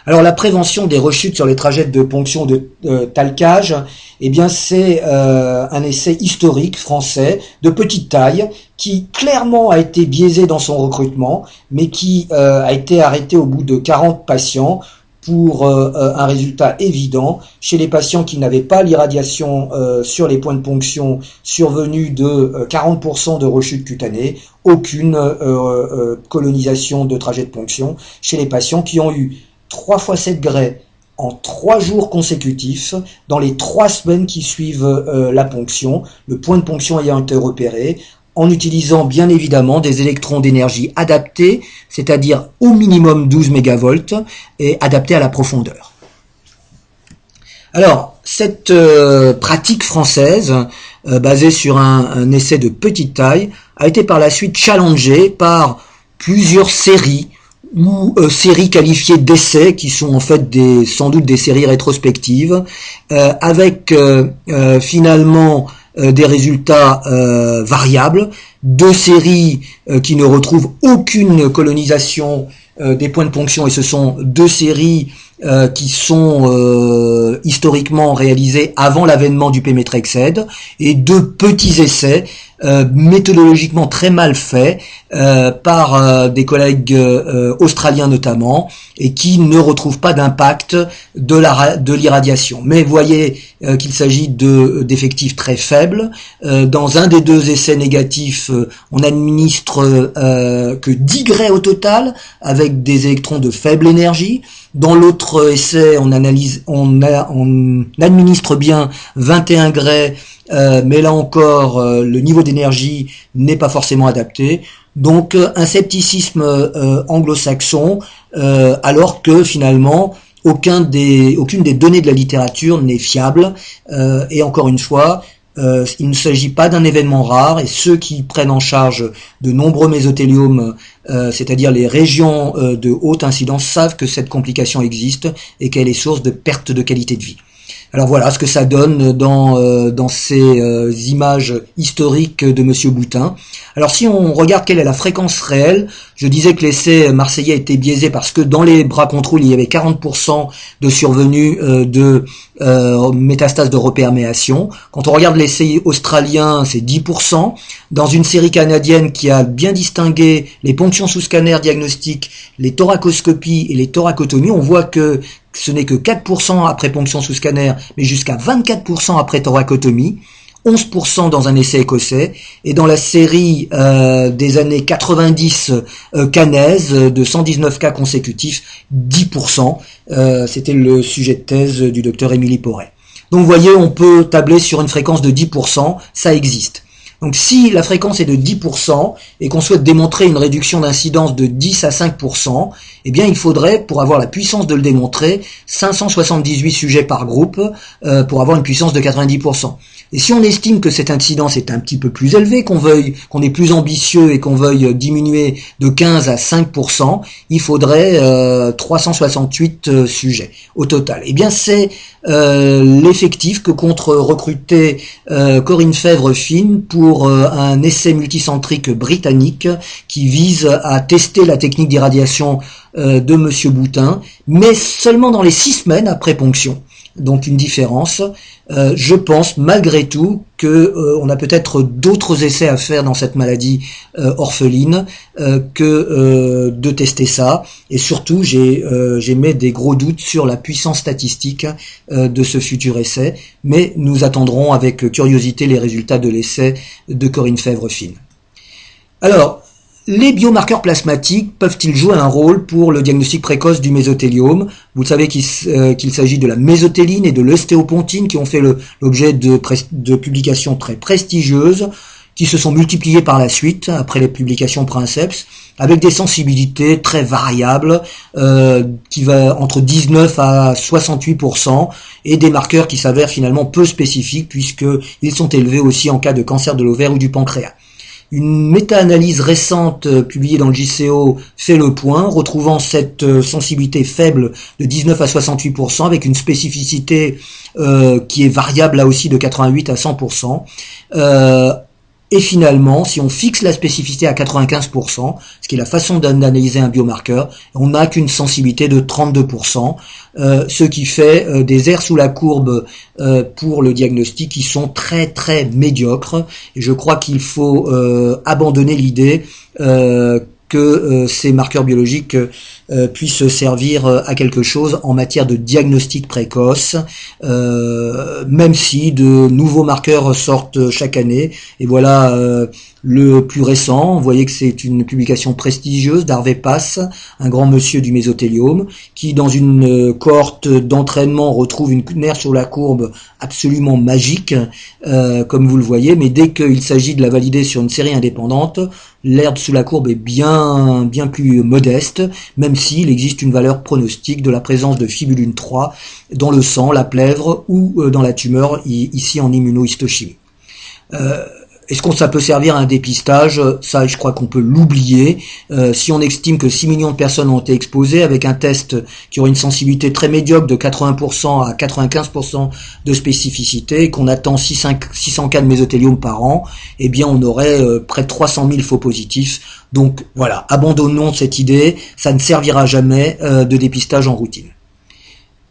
Alors la prévention des rechutes sur les trajets de ponction de euh, talcage, eh bien c'est euh, un essai historique français de petite taille qui clairement a été biaisé dans son recrutement, mais qui euh, a été arrêté au bout de 40 patients pour un résultat évident chez les patients qui n'avaient pas l'irradiation sur les points de ponction survenus de 40% de rechute cutanée, aucune colonisation de trajet de ponction chez les patients qui ont eu 3 fois 7 grès en 3 jours consécutifs dans les 3 semaines qui suivent euh, la ponction, le point de ponction ayant été repéré, en utilisant bien évidemment des électrons d'énergie adaptés, c'est-à-dire au minimum 12 mégavolts et adaptés à la profondeur. Alors, cette euh, pratique française, euh, basée sur un, un, essai de petite taille, a été par la suite challengée par plusieurs séries ou euh, séries qualifiées d'essais qui sont en fait des sans doute des séries rétrospectives euh, avec euh, finalement des résultats variables deux séries qui ne retrouvent aucune colonisation des points de ponction et ce sont deux séries qui sont historiquement réalisées avant l'avènement du Pémétrexède et deux petits essais euh, méthodologiquement très mal fait euh, par euh, des collègues australiens notamment et qui ne retrouvent pas d'impact de la de l'irradiation. Mais voyez qu'il s'agit de d'effectifs très faibles. dans un des deux essais négatifs, on administre que 10 grès au total avec des électrons de faible énergie. Dans l'autre essai, on analyse, on, administre bien 21 grès euh, mais là encore, euh, le niveau d'énergie n'est pas forcément adapté. Donc euh, un scepticisme anglo-saxon, alors que finalement aucune des données de la littérature n'est fiable. et encore une fois, il ne s'agit pas d'un événement rare et ceux qui prennent en charge de nombreux mésotéliomes, c'est-à-dire les régions de haute incidence, savent que cette complication existe et qu'elle est source de perte de qualité de vie. Alors voilà ce que ça donne dans, euh, dans ces euh, images historiques de Monsieur Boutin. Alors si on regarde quelle est la fréquence réelle, je disais que l'essai marseillais était biaisé parce que dans les bras contrôle, il y avait 40% de survenue euh, de métastases de reperméation. Quand on regarde l'essai australien, c'est 10%. Dans une série canadienne qui a bien distingué les ponctions sous scanner diagnostiques, les thoracoscopies et les thoracotomies, on voit que ce n'est que 4% après ponction sous scanner, mais jusqu'à 24% après thoracotomie, 11% dans un essai écossais, et dans la série euh, des années 90 euh, canaise de 119 cas consécutifs, 10%. Euh, C'était le sujet de thèse du docteur Émilie Porret. Donc vous voyez, on peut tabler sur une fréquence de 10%, ça existe. Donc si la fréquence est de 10% et qu'on souhaite démontrer une réduction d'incidence de 10 à 5%, eh bien il faudrait, pour avoir la puissance de le démontrer, 578 sujets par groupe euh, pour avoir une puissance de 90%. Et si on estime que cette incidence est un petit peu plus élevée, qu'on veuille, qu'on est plus ambitieux et qu'on veuille diminuer de 15 à 5%, il faudrait 368 euh, euh, sujets au total. Eh bien c'est l'effectif que compte recruter Corinne Fèvre-Fine pour un essai multicentrique britannique qui vise à tester la technique d'irradiation de Monsieur Boutin, mais seulement dans les six semaines après ponction. Donc une différence. Euh, je pense malgré tout que euh, on a peut-être d'autres essais à faire dans cette maladie euh, orpheline que de tester ça. Et surtout, j'ai mis des gros doutes sur la puissance statistique de ce futur essai. Mais nous attendrons avec curiosité les résultats de l'essai de Corinne Fèvre-Fine. Alors, les biomarqueurs plasmatiques peuvent-ils jouer un rôle pour le diagnostic précoce du mésothéliome? Vous savez euh, qu'il s'agit de la mésothéline et de l'ostéopontine qui ont fait l'objet de, publications très prestigieuses qui se sont multipliées par la suite après les publications Princeps avec des sensibilités très variables euh, qui va entre 19 à 68% et des marqueurs qui s'avèrent finalement peu spécifiques puisqu'ils sont élevés aussi en cas de cancer de l'ovaire ou du pancréas. Une méta-analyse récente euh, publiée dans le JCO fait le point, retrouvant cette euh, sensibilité faible de 19 à 68% avec une spécificité euh, qui est variable là aussi de 88 à 100%. Et finalement, si on fixe la spécificité à 95%, ce qui est la façon d'analyser un biomarqueur, on n'a qu'une sensibilité de 32%, euh, ce qui fait euh, des airs sous la courbe euh, pour le diagnostic qui sont très très médiocres. Et je crois qu'il faut abandonner l'idée que ces marqueurs biologiques puissent servir à quelque chose en matière de diagnostic précoce, même si de nouveaux marqueurs sortent chaque année. Et voilà le plus récent, vous voyez que c'est une publication prestigieuse d'Harvey Pass, un grand monsieur du mésothéliome, qui dans une euh, cohorte d'entraînement retrouve une nerf sur la courbe absolument magique, euh, comme vous le voyez, mais dès qu'il s'agit de la valider sur une série indépendante, l'herbe sous la courbe est bien, bien plus modeste, même s'il existe une valeur pronostique de la présence de fibulune 3 dans le sang, la plèvre ou euh, dans la tumeur, ici en immunohistochimie. Est-ce qu'on ça peut servir à un dépistage? Ça, je crois qu'on peut l'oublier. Euh, si on estime que 6 millions de personnes ont été exposées avec un test qui aurait une sensibilité très médiocre de 80% à 95% de spécificité et qu'on attend 600 cas de mésothéliome par an, eh bien on aurait euh, près de 300 000 faux positifs. Donc voilà, abandonnons cette idée. Ça ne servira jamais euh, de dépistage en routine.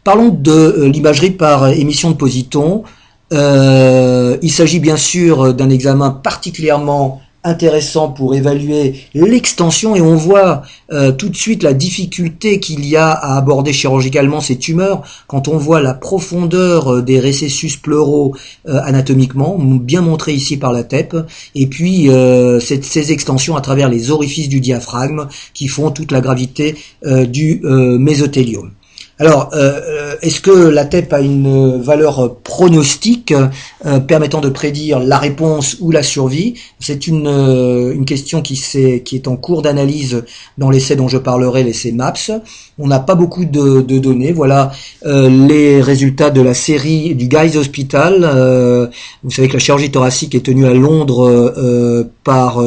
Parlons de l'imagerie par émission de positons. Euh, il s'agit bien sûr d'un examen particulièrement intéressant pour évaluer l'extension et on voit euh, tout de suite la difficulté qu'il y a à aborder chirurgicalement ces tumeurs quand on voit la profondeur euh, des récessus pleuraux anatomiquement, bien montré ici par la TEP, et puis ces extensions à travers les orifices du diaphragme qui font toute la gravité du mésothéliome. Alors, euh, euh, est-ce que la TEP a une valeur pronostique euh, permettant de prédire la réponse ou la survie? C'est une, une question qui, est, qui est en cours d'analyse dans l'essai dont je parlerai, l'essai MAPS. On n'a pas beaucoup de, données. Voilà les résultats de la série du Guy's Hospital. vous savez que la chirurgie thoracique est tenue à Londres par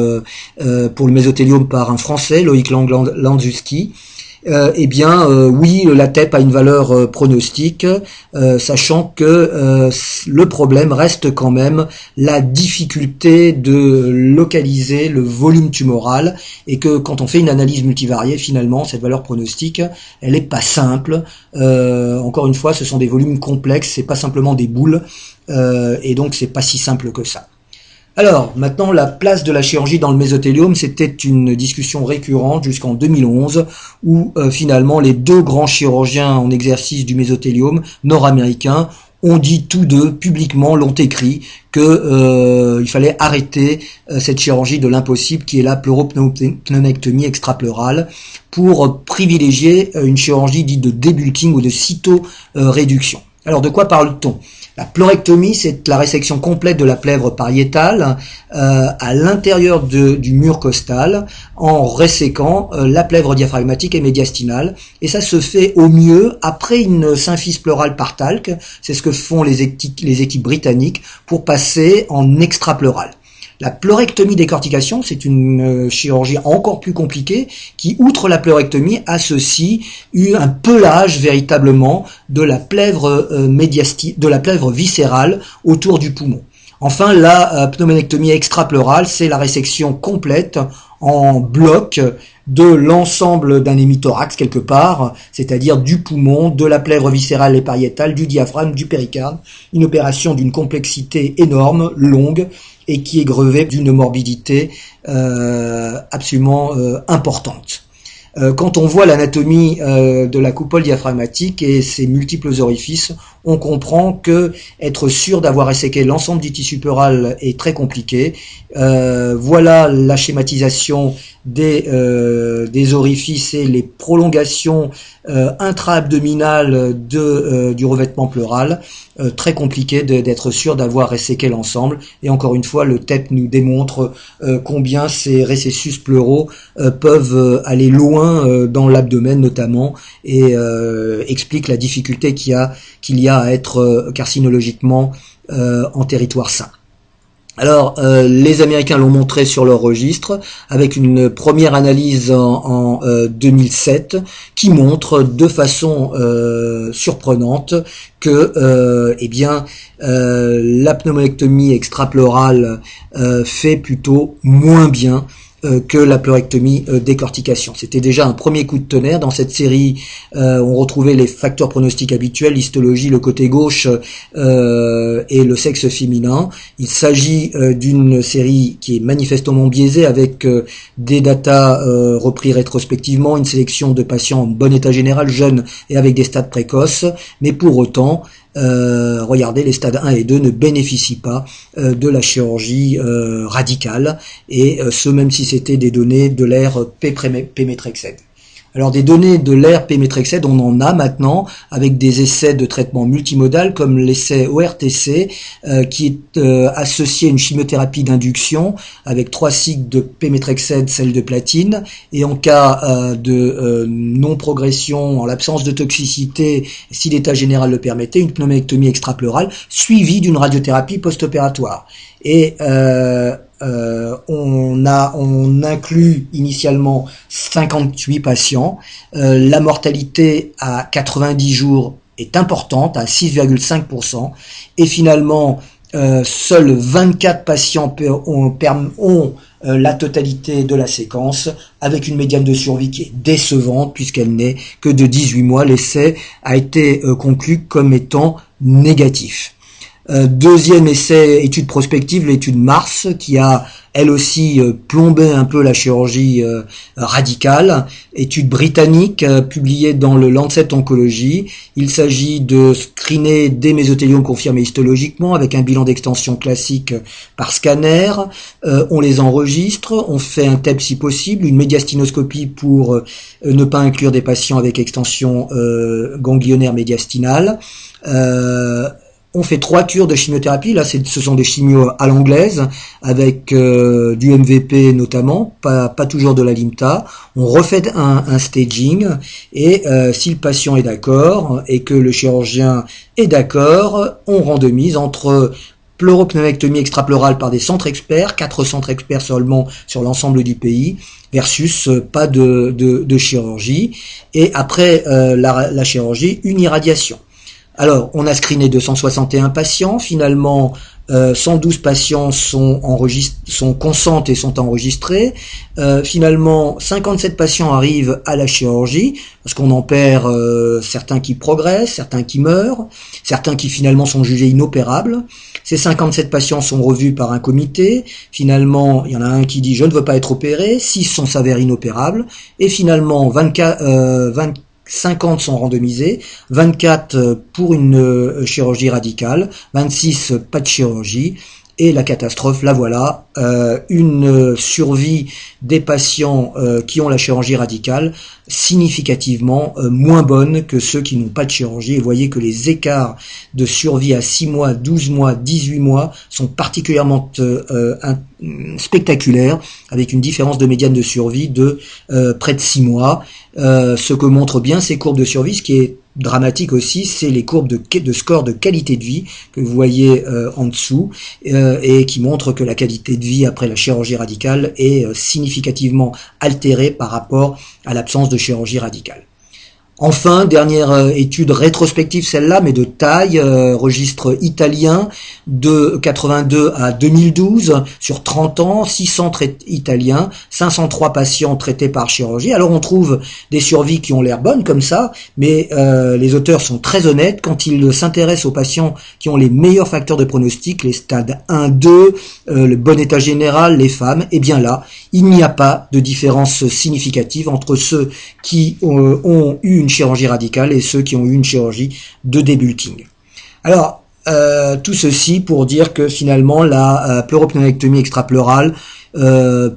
pour le mésothéliome par un Français, Loïc Landzuski. Euh, eh bien euh, oui, la TEP a une valeur euh, pronostique, sachant que le problème reste quand même la difficulté de localiser le volume tumoral et que quand on fait une analyse multivariée, finalement, cette valeur pronostique, elle n'est pas simple. encore une fois, ce sont des volumes complexes, c'est pas simplement des boules, et donc c'est pas si simple que ça. Alors, maintenant, la place de la chirurgie dans le mésothéliome, c'était une discussion récurrente jusqu'en 2011, où euh, finalement les deux grands chirurgiens en exercice du mésothéliome nord-américains ont dit tous deux publiquement, l'ont écrit, que euh, fallait arrêter euh, cette chirurgie de l'impossible qui est la pleuropneumectomie extrapleurale pour privilégier une chirurgie dite de débulking ou de cytoréduction. Alors de quoi parle-t-on? La pleurectomie, c'est la résection complète de la plèvre pariétale euh, à l'intérieur du mur costal en resséquant euh, la plèvre diaphragmatique et médiastinale. Et ça se fait au mieux après une symphyse pleurale par talc. C'est ce que font les, équipes britanniques pour passer en extrapleurale. La pleurectomie décortication, c'est une euh, chirurgie encore plus compliquée qui, outre la pleurectomie, associe un pelage véritablement de la plèvre euh, de la plèvre viscérale autour du poumon. Enfin, la euh, pneumonectomie extrapleurale, c'est la résection complète en bloc de l'ensemble d'un hémithorax quelque part, c'est-à-dire du poumon, de la plèvre viscérale et pariétale, du diaphragme, du péricarde. Une opération d'une complexité énorme, longue, et qui est grevée d'une morbidité euh, absolument euh, importante. Euh, quand on voit l'anatomie de la coupole diaphragmatique et ses multiples orifices, on comprend que être sûr d'avoir esséqué l'ensemble du tissu pleural est très compliqué. Euh, voilà la schématisation des, euh, des orifices et les prolongations euh, intra-abdominales de, euh, du revêtement pleural. très compliqué d'être sûr d'avoir esséqué l'ensemble. Et encore une fois, le TEP nous démontre combien ces récessus pleuraux peuvent aller loin dans l'abdomen notamment et explique la difficulté qu'il y a, qu'il y a être euh, carcinologiquement euh, en territoire sain. Alors, euh, les Américains l'ont montré sur leur registre avec une première analyse en, 2007 qui montre de façon surprenante que, eh bien, la pneumolectomie extrapleurale fait plutôt moins bien que la pleurectomie euh, décortication. C'était déjà un premier coup de tonnerre. Dans cette série, euh, on retrouvait les facteurs pronostiques habituels, l'histologie, le côté gauche et le sexe féminin. Il s'agit d'une série qui est manifestement biaisée avec des datas repris rétrospectivement, une sélection de patients en bon état général, jeunes et avec des stades précoces, mais pour autant, euh, regardez, les stades 1 et 2 ne bénéficient pas euh, de la chirurgie euh, radicale, et ce même si c'était des données de l'ère P-métrexède. Alors des données de l'ère Pémétrexed, on en a maintenant avec des essais de traitement multimodal comme l'essai ORTC euh, qui est euh, associé à une chimiothérapie d'induction avec trois cycles de Pémétrexed, celle de platine, et en cas euh, de non-progression, en l'absence de toxicité, si l'état général le permettait, une pneumoectomie extrapleurale suivie d'une radiothérapie post-opératoire. Et euh, on, a, on inclut initialement 58 patients. Euh, la mortalité à 90 jours est importante, à 6,5%. Et finalement, euh, seuls 24 patients ont, ont la totalité de la séquence, avec une médiane de survie qui est décevante, puisqu'elle n'est que de 18 mois. L'essai a été conclu comme étant négatif. Euh, deuxième essai, étude prospective, l'étude Mars, qui a elle aussi euh, plombé un peu la chirurgie euh, radicale. Étude britannique publiée dans le Lancet Oncology. Il s'agit de screener des mésothéliomes confirmés histologiquement avec un bilan d'extension classique par scanner. on les enregistre, on fait un TEP si possible, une médiastinoscopie pour ne pas inclure des patients avec extension ganglionnaire médiastinale. On fait trois cures de chimiothérapie. Là, ce sont des chimios à l'anglaise, avec euh, du MVP notamment, pas, toujours de la Limta. On refait un, staging, et euh, si le patient est d'accord et que le chirurgien est d'accord, on randomise entre pleuropneumoectomie extrapleurale par des centres experts, quatre centres experts seulement sur l'ensemble du pays, versus euh, pas de, chirurgie. Et après la chirurgie, une irradiation. Alors, on a screené 261 patients. Finalement, 112 euh, patients sont, sont et sont enregistrés. Euh, finalement, 57 patients arrivent à la chirurgie, parce qu'on en perd euh, certains qui progressent, certains qui meurent, certains qui finalement sont jugés inopérables. Ces 57 patients sont revus par un comité. Finalement, il y en a un qui dit je ne veux pas être opéré, 6 sont s'avèrent inopérables, et finalement 24, 24 50 sont randomisés, 24 euh, pour une euh, chirurgie radicale, 26 euh, pas de chirurgie, et la catastrophe, la voilà, une survie des patients qui ont la chirurgie radicale significativement moins bonne que ceux qui n'ont pas de chirurgie. Et vous voyez que les écarts de survie à 6 mois, 12 mois, 18 mois sont particulièrement spectaculaires, avec une différence de médiane de survie de près de 6 mois. Euh, ce que montrent bien ces courbes de survie, ce qui est dramatique aussi, c'est les courbes de, score de qualité de vie que vous voyez euh, en dessous euh, et qui montrent que la qualité de vie après la chirurgie radicale est significativement altérée par rapport à l'absence de chirurgie radicale. Enfin, dernière euh, étude rétrospective, celle-là, mais de taille, euh, registre italien de 82 à 2012, sur 30 ans, 600 italiens, 503 patients traités par chirurgie. Alors on trouve des survies qui ont l'air bonnes comme ça, mais euh, les auteurs sont très honnêtes quand ils s'intéressent aux patients qui ont les meilleurs facteurs de pronostic, les stades 1, 2, le bon état général, les femmes, et eh bien là, il n'y a pas de différence significative entre ceux qui ont eu une chirurgie radicale et ceux qui ont eu une chirurgie de débulking. Alors, euh, tout ceci pour dire que finalement la euh, extrapleurale euh,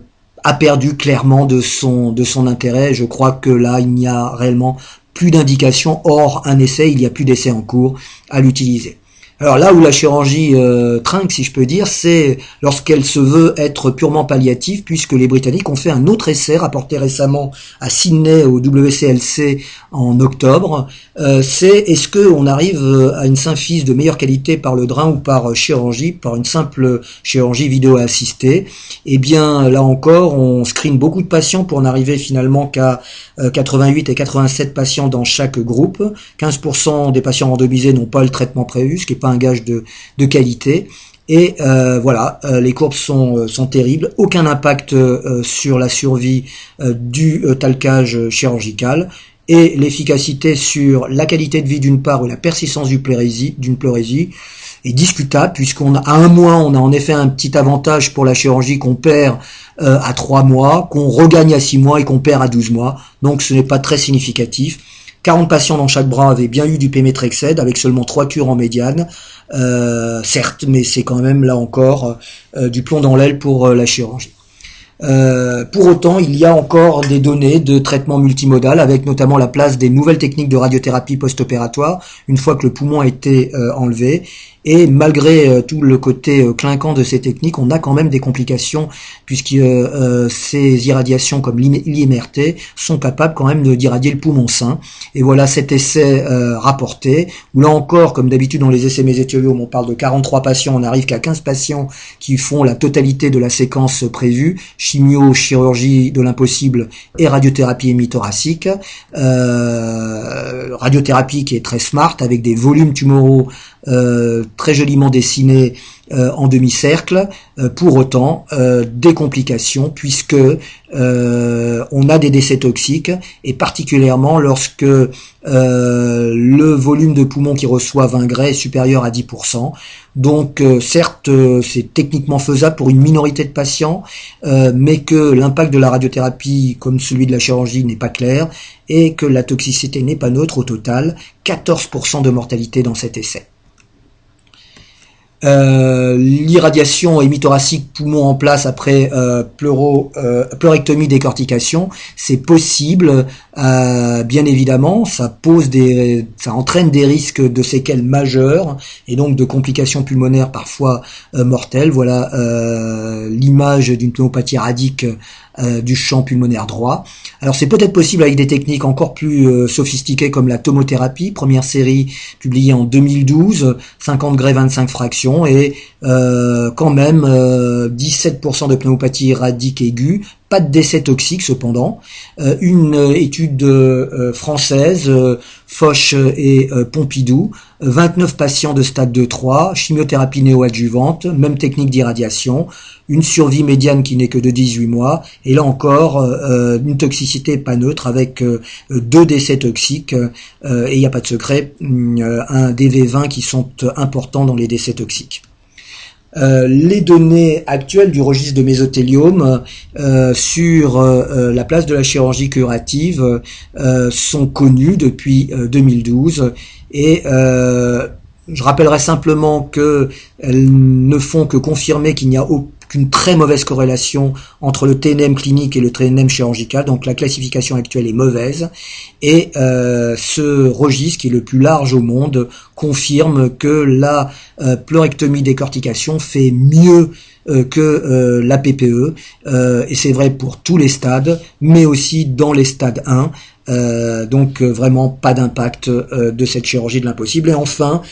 a perdu clairement de son, de son intérêt. Je crois que là, il n'y a réellement plus d'indications. Or, un essai, il n'y a plus d'essai en cours à l'utiliser. Alors là où la chirurgie euh, trinque, si je peux dire, c'est lorsqu'elle se veut être purement palliative, puisque les Britanniques ont fait un autre essai rapporté récemment à Sydney au WCLC en octobre. Euh, c'est est-ce qu'on arrive euh, à une symphyse de meilleure qualité par le drain ou par chirurgie, par une simple chirurgie vidéo assistée? Eh bien là encore, on screen beaucoup de patients pour n'arriver finalement qu'à 88 et 87 patients dans chaque groupe. 15% des patients randomisés n'ont pas le traitement prévu, ce qui est un gage de, qualité. Et euh, voilà, euh, les courbes sont, euh, sont terribles, aucun impact sur la survie du talcage chirurgical et l'efficacité sur la qualité de vie d'une part ou la persistance d'une pleurésie est discutable puisqu'on a à un mois on a en effet un petit avantage pour la chirurgie qu'on perd à trois mois, qu'on regagne à six mois et qu'on perd à 12 mois. Donc ce n'est pas très significatif. 40 patients dans chaque bras avaient bien eu du Pemetrexed avec seulement 3 cures en médiane. Euh, certes, mais c'est quand même là encore euh, du plomb dans l'aile pour euh, la chirurgie. pour autant, il y a encore des données de traitement multimodal, avec notamment la place des nouvelles techniques de radiothérapie post-opératoire, une fois que le poumon a été enlevé, et malgré euh, tout le côté euh, clinquant de ces techniques, on a quand même des complications puisque euh, ces irradiations comme l'IMRT sont capables quand même d'irradier le poumon sain. Et voilà cet essai rapporté, où là encore, comme d'habitude dans les essais mésothélium, on parle de 43 patients, on n'arrive qu'à 15 patients qui font la totalité de la séquence prévue, chimio, chirurgie de l'impossible et radiothérapie hémithoracique. radiothérapie qui est très smart avec des volumes tumoraux euh, très joliment dessiné euh, en demi-cercle. Euh, pour autant, des complications puisque on a des décès toxiques et particulièrement lorsque le volume de poumon qui reçoit 20 grès est supérieur à 10%. Donc certes, c'est techniquement faisable pour une minorité de patients, mais que l'impact de la radiothérapie, comme celui de la chirurgie, n'est pas clair et que la toxicité n'est pas neutre au total. 14% de mortalité dans cet essai. Euh, l'irradiation hémithoracique poumon en place après euh, euh, pleurectomie décortication, c'est possible, bien évidemment, ça pose des, ça entraîne des risques de séquelles majeures et donc de complications pulmonaires parfois mortelles. Voilà l'image d'une pneumopathie radique euh, du champ pulmonaire droit. Alors c'est peut-être possible avec des techniques encore plus euh, sophistiquées comme la tomothérapie, première série publiée en 2012, 50 grès 25 fractions et euh, quand même 17% de pneumopathie radique aiguë, pas de décès toxique cependant. une étude française, Foch et Pompidou, 29 patients de stade 2-3, chimiothérapie néoadjuvante, même technique d'irradiation, une survie médiane qui n'est que de 18 mois, et là encore euh, une toxicité pas neutre avec euh, deux décès toxiques, euh, et il n'y a pas de secret, un DV20 qui sont importants dans les décès toxiques. Les données actuelles du registre de mésothéliome sur la place de la chirurgie curative sont connues depuis 2012 et je rappellerai simplement qu'elles ne font que confirmer qu'il n'y a aucun qu'une très mauvaise corrélation entre le TNM clinique et le TNM chirurgical, donc la classification actuelle est mauvaise, et euh, ce registre, qui est le plus large au monde, confirme que la euh, pleurectomie décortication fait mieux que la PPE, et c'est vrai pour tous les stades, mais aussi dans les stades 1. Euh, donc euh, vraiment pas d'impact euh, de cette chirurgie de l'impossible. Et enfin,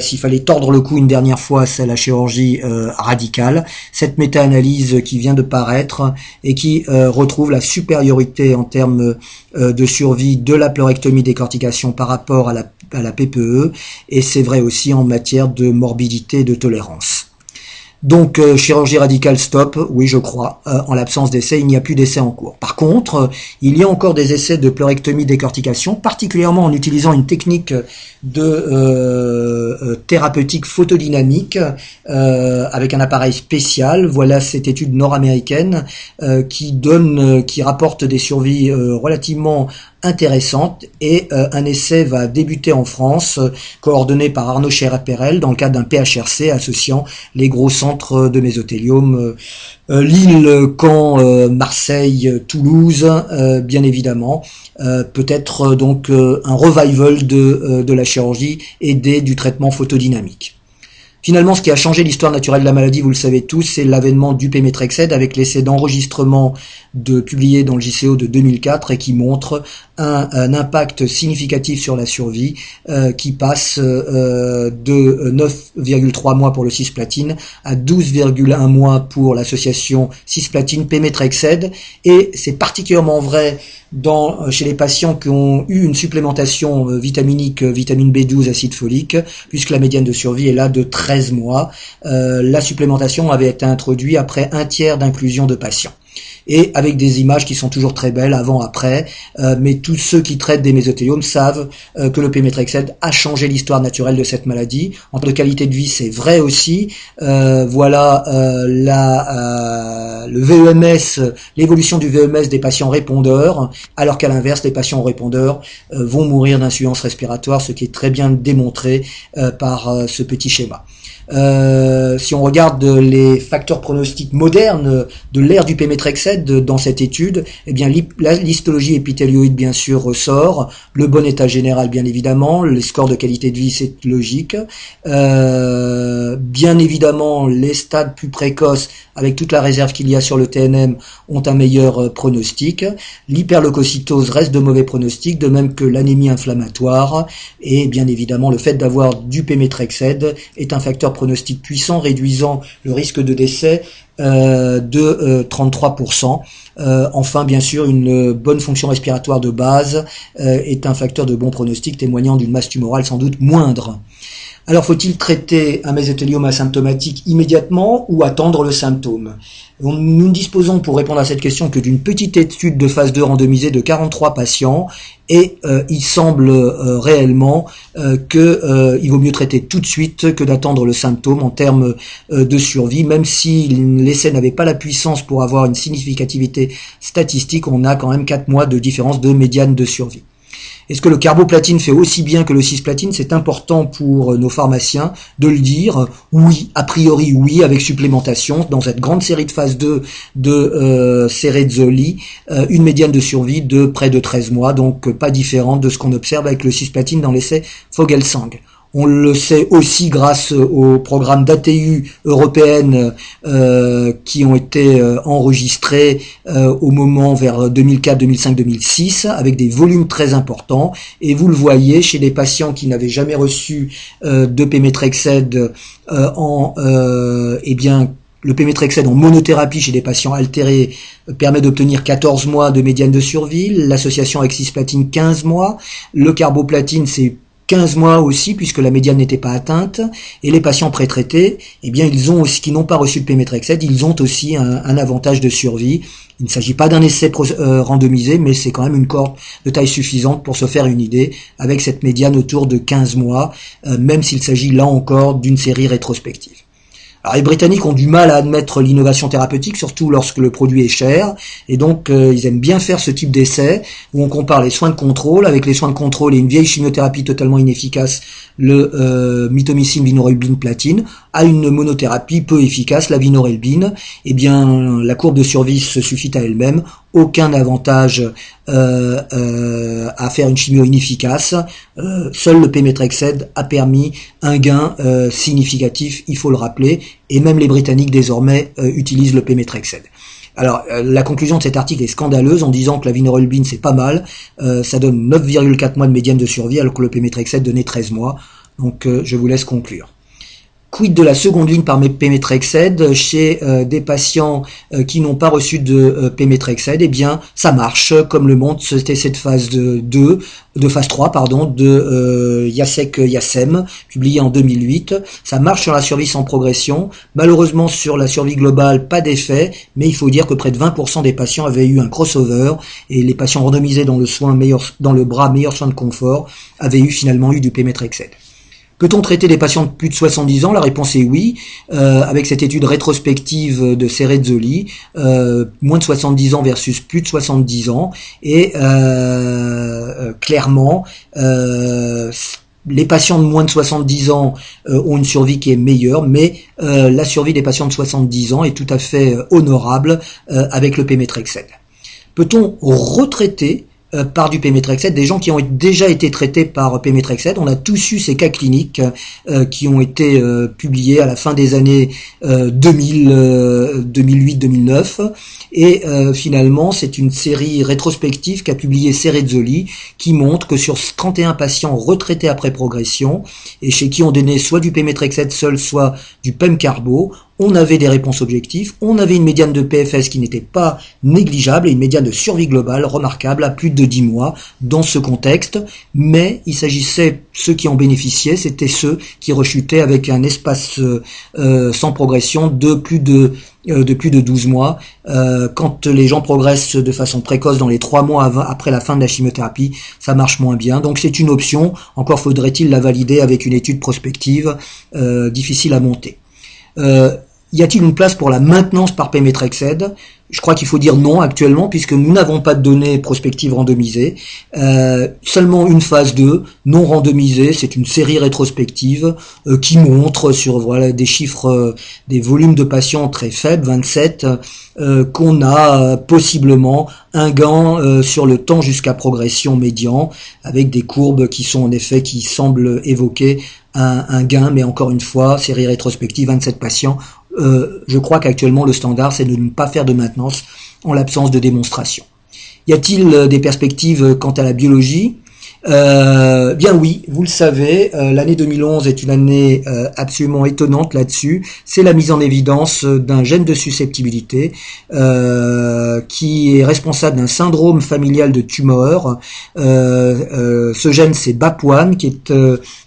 s'il fallait tordre le cou une dernière fois, c'est la chirurgie radicale. Cette méta-analyse qui vient de paraître et qui retrouve la supériorité en termes de survie de la pleurectomie décortication par rapport à la, à la PPE. Et c'est vrai aussi en matière de morbidité et de tolérance. Donc euh, chirurgie radicale stop, oui je crois. Euh, en l'absence d'essai, il n'y a plus d'essai en cours. Par contre, euh, il y a encore des essais de pleurectomie décortication, particulièrement en utilisant une technique de thérapeutique photodynamique avec un appareil spécial. Voilà cette étude nord-américaine qui donne, qui rapporte des survies relativement intéressante et euh, un essai va débuter en France, euh, coordonné par Arnaud Chéret-Perel dans le cadre d'un PHRC associant les gros centres de mésothéliome, euh, Lille, Caen, Marseille, Toulouse, bien évidemment. Peut-être donc un revival de, de la chirurgie aidée du traitement photodynamique. Finalement, ce qui a changé l'histoire naturelle de la maladie, vous le savez tous, c'est l'avènement du Pémétrexed avec l'essai d'enregistrement de publié dans le JCO de 2004 et qui montre un, impact significatif sur la survie euh, qui passe euh, de 9,3 mois pour le cisplatine à 12,1 mois pour l'association cisplatine Pémétrexed et c'est particulièrement vrai dans, euh, chez les patients qui ont eu une supplémentation euh, vitaminique, vitamine B12, acide folique, puisque la médiane de survie est là de 13 mois. la supplémentation avait été introduite après un tiers d'inclusion de patients et avec des images qui sont toujours très belles avant-après. Euh, mais tous ceux qui traitent des mésothéliomes savent euh, que le Pémétrexed a changé l'histoire naturelle de cette maladie. En termes de qualité de vie, c'est vrai aussi. Euh, voilà le VEMS, l'évolution du VEMS des patients répondeurs, alors qu'à l'inverse, les patients répondeurs vont mourir d'insuffisance respiratoire, ce qui est très bien démontré par ce petit schéma. Euh, si on regarde les facteurs pronostiques modernes de l'ère du Pémétrexed dans cette étude, eh bien l'histologie épithélioïde bien sûr ressort, le bon état général bien évidemment, les scores de qualité de vie c'est logique, euh, bien évidemment les stades plus précoces avec toute la réserve qu'il y a sur le TNM ont un meilleur euh, pronostic, l'hyperleucocytose reste de mauvais pronostic, de même que l'anémie inflammatoire et bien évidemment le fait d'avoir du Pémétrexed est un facteur pronostic puissant, réduisant le risque de décès euh, de 33%. Euh, euh, enfin, bien sûr, une bonne fonction respiratoire de base est un facteur de bon pronostic témoignant d'une masse tumorale sans doute moindre. Alors faut-il traiter un mésothéliome asymptomatique immédiatement ou attendre le symptôme? Nous ne disposons pour répondre à cette question que d'une petite étude de phase 2 randomisée de 43 patients et euh, il semble euh, réellement euh, qu'il vaut mieux traiter tout de suite que d'attendre le symptôme en termes de survie, même si l'essai n'avait pas la puissance pour avoir une significativité statistique, on a quand même 4 mois de différence de médiane de survie. Est-ce que le carboplatine fait aussi bien que le cisplatine C'est important pour nos pharmaciens de le dire. Oui, a priori oui, avec supplémentation. Dans cette grande série de phase 2 de euh, euh, une médiane de survie de près de 13 mois, donc pas différente de ce qu'on observe avec le cisplatine dans l'essai Fogelsang. On le sait aussi grâce aux programmes d'ATU européennes euh, qui ont été euh, enregistrés euh, au moment vers 2004, 2005, 2006 avec des volumes très importants. Et vous le voyez chez les patients qui n'avaient jamais reçu de Pémétrexed en eh bien le Pémétrexed en monothérapie chez des patients altérés permet d'obtenir 14 mois de médiane de survie, l'association avec cisplatine 15 mois, le carboplatine c'est 15 mois aussi, puisque la médiane n'était pas atteinte, et les patients pré-traités, eh bien, ils ont aussi, qui n'ont pas reçu de Pémétrexed, ils ont aussi un, avantage de survie. Il ne s'agit pas d'un essai euh, randomisé, mais c'est quand même une corde de taille suffisante pour se faire une idée, avec cette médiane autour de 15 mois, euh, même s'il s'agit là encore d'une série rétrospective. Alors les Britanniques ont du mal à admettre l'innovation thérapeutique, surtout lorsque le produit est cher, et donc euh, ils aiment bien faire ce type d'essai où on compare les soins de contrôle avec les soins de contrôle et une vieille chimiothérapie totalement inefficace, le euh, mitomycine vinorelbine platine, à une monothérapie peu efficace, la vinorelbine. Eh bien, la courbe de survie se suffit à elle-même aucun avantage euh, euh, à faire une chimio inefficace. Euh, seul le Pémétrexed a permis un gain significatif, il faut le rappeler, et même les Britanniques désormais utilisent le Pemetrexed. Alors, la conclusion de cet article est scandaleuse en disant que la vinorelbine c'est pas mal, ça donne 9,4 mois de médiane de survie alors que le Pemetrexed donnait 13 mois. Donc, je vous laisse conclure. Quid de la seconde ligne par Pemetrexed chez euh, des patients euh, qui n'ont pas reçu de euh, Pemetrexed? Eh bien, ça marche, comme le montre c'était cette phase de 2, de phase 3, pardon, de euh, Yasek Yassem, publié en 2008. Ça marche sur la survie sans progression. Malheureusement, sur la survie globale, pas d'effet, mais il faut dire que près de 20% des patients avaient eu un crossover et les patients randomisés dans le soin meilleur, dans le bras meilleur soin de confort avaient eu finalement eu du Pemetrexed. Peut-on traiter des patients de plus de 70 ans? La réponse est oui, euh, avec cette étude rétrospective de Cerezzoli, euh, moins de 70 ans versus plus de 70 ans, et euh, clairement, les patients de moins de 70 ans ont une survie qui est meilleure, mais la survie des patients de 70 ans est tout à fait honorable avec le Pemetrexed. Peut-on retraiter euh, par du Pemetrexed, des gens qui ont déjà été traités par Pemetrexed. On a tous eu ces cas cliniques euh, qui ont été euh, publiés à la fin des années 2000, 2008-2009. Et finalement, c'est une série rétrospective qu'a publié Cerezzoli qui montre que sur 31 patients retraités après progression et chez qui on donnait soit du Pemetrexed seul, soit du PEM-carbo, on avait des réponses objectives, on avait une médiane de PFS qui n'était pas négligeable et une médiane de survie globale remarquable à plus de 10 mois dans ce contexte, mais il s'agissait, ceux qui en bénéficiaient, c'était ceux qui rechutaient avec un espace euh, sans progression de plus de euh, plus de 12 mois. Euh, quand les gens progressent de façon précoce dans les 3 mois après la fin de la chimiothérapie, ça marche moins bien. Donc c'est une option, encore faudrait-il la valider avec une étude prospective difficile à monter. Euh, y a-t-il une place pour la maintenance par Pemetrexed? Je crois qu'il faut dire non actuellement puisque nous n'avons pas de données prospectives randomisées. Euh, seulement une phase 2 non randomisée, c'est une série rétrospective euh, qui montre sur voilà des chiffres, des volumes de patients très faibles, 27, qu'on a possiblement un gain sur le temps jusqu'à progression médian avec des courbes qui sont en effet qui semblent évoquer un, gain, mais encore une fois, série rétrospective, 27 patients. Euh, je crois qu'actuellement le standard, c'est de ne pas faire de maintenance en l'absence de démonstration. Y a-t-il euh, des perspectives euh, quant à la biologie? Euh, bien oui, vous le savez, euh, l'année 2011 est une année euh, absolument étonnante là-dessus. C'est la mise en évidence d'un gène de susceptibilité qui est responsable d'un syndrome familial de tumeur. ce gène, c'est BAP1 qui, est,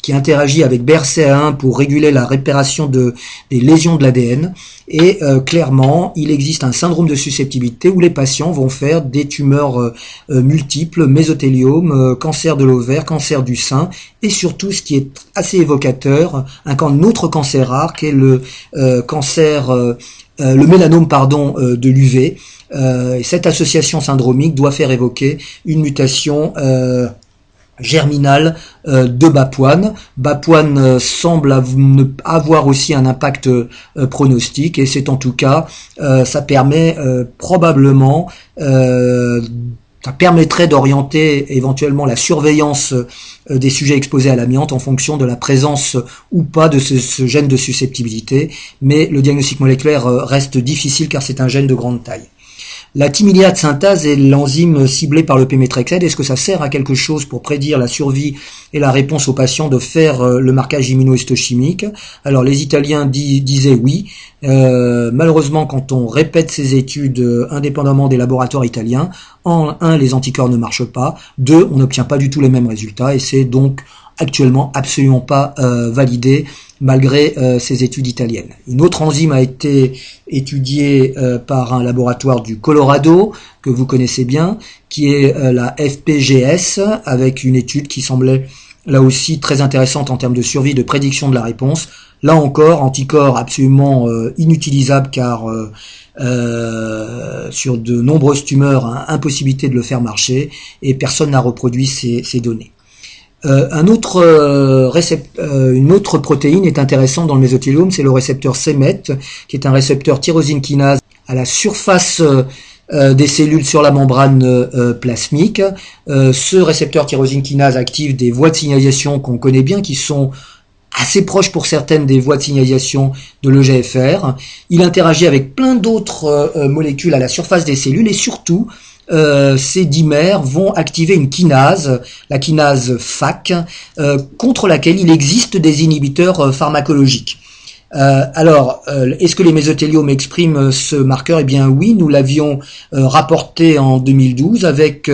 qui interagit avec BRCA1 pour réguler la réparation de, des lésions de l'ADN. Et clairement, il existe un syndrome de susceptibilité où les patients vont faire des tumeurs multiples, mésothéliome, cancer de l'ovaire, cancer du sein, et surtout ce qui est assez évocateur, un, autre cancer rare qui est le euh, cancer, euh, euh, le mélanome pardon de l'UV. cette association syndromique doit faire évoquer une mutation germinale de Bapoine. Bapoine semble avoir aussi un impact pronostique et c'est en tout cas, ça permet probablement ça permettrait d'orienter éventuellement la surveillance euh, des sujets exposés à l'amiante en fonction de la présence ou pas de ce, gène de susceptibilité, mais le diagnostic moléculaire euh, reste difficile car c'est un gène de grande taille. La de synthase est l'enzyme ciblée par le Pemetrexed. Est-ce que ça sert à quelque chose pour prédire la survie et la réponse aux patients de faire euh, le marquage immunohistochimique? Alors les Italiens disaient oui. Euh, malheureusement, quand on répète ces études euh, indépendamment des laboratoires italiens, en un, les anticorps ne marchent pas. Deux, on n'obtient pas du tout les mêmes résultats et c'est donc actuellement absolument pas validé malgré euh, ces études italiennes. Une autre enzyme a été étudiée euh, par un laboratoire du Colorado, que vous connaissez bien, qui est euh, la FPGS, avec une étude qui semblait là aussi très intéressante en termes de survie, de prédiction de la réponse. Là encore, anticorps absolument inutilisable car sur de nombreuses tumeurs, hein, impossibilité de le faire marcher et personne n'a reproduit ces données. Euh, un autre euh, euh, une autre protéine est intéressante dans le mésothéliome, c'est le récepteur CEMET, qui est un récepteur tyrosine kinase à la surface des cellules sur la membrane plasmique. ce récepteur tyrosine kinase active des voies de signalisation qu'on connaît bien, qui sont assez proche pour certaines des voies de signalisation de l'EGFR. Il interagit avec plein d'autres molécules à la surface des cellules et surtout euh, ces dimères vont activer une kinase, la kinase FAC, euh, contre laquelle il existe des inhibiteurs euh, alors, est-ce que les mésotéliomes expriment ce marqueur? Eh bien oui, nous l'avions rapporté en 2012 avec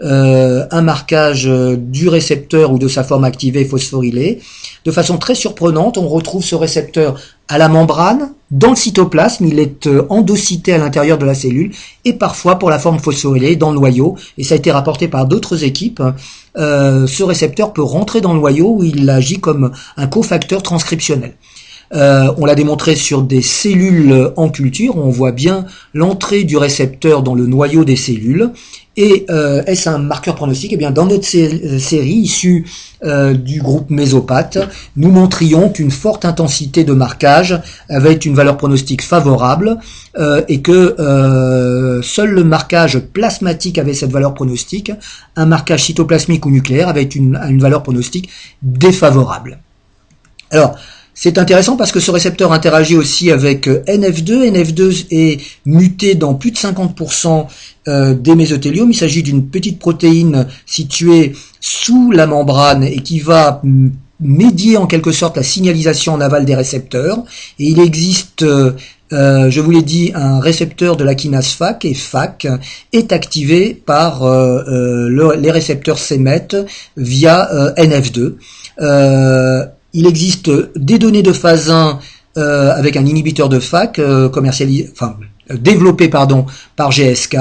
un marquage du récepteur ou de sa forme activée phosphorylée. De façon très surprenante, on retrouve ce récepteur à la membrane, dans le cytoplasme, il est euh, endocyté à l'intérieur de la cellule, et parfois pour la forme phosphorylée dans le noyau, et ça a été rapporté par d'autres équipes, euh, ce récepteur peut rentrer dans le noyau où il agit comme un cofacteur transcriptionnel. Euh, on l'a démontré sur des cellules en culture, on voit bien l'entrée du récepteur dans le noyau des cellules. Et euh, est-ce un marqueur pronostic Eh bien, dans notre euh, série issue du groupe mésopathe, nous montrions qu'une forte intensité de marquage avait une valeur pronostique favorable et que seul le marquage plasmatique avait cette valeur pronostique. Un marquage cytoplasmique ou nucléaire avait une, une valeur pronostique défavorable. Alors, c'est intéressant parce que ce récepteur interagit aussi avec euh, NF2. NF2 est muté dans plus de 50% euh, des mésotéliomes. Il s'agit d'une petite protéine située sous la membrane et qui va médier en quelque sorte la signalisation en aval des récepteurs. Et il existe, euh, je vous l'ai dit, un récepteur de la kinase FAC et FAC est activé par les récepteurs CEMET via NF2. Il existe des données de phase 1 euh, avec un inhibiteur de FAC euh, commercialisé, enfin développé pardon par GSK,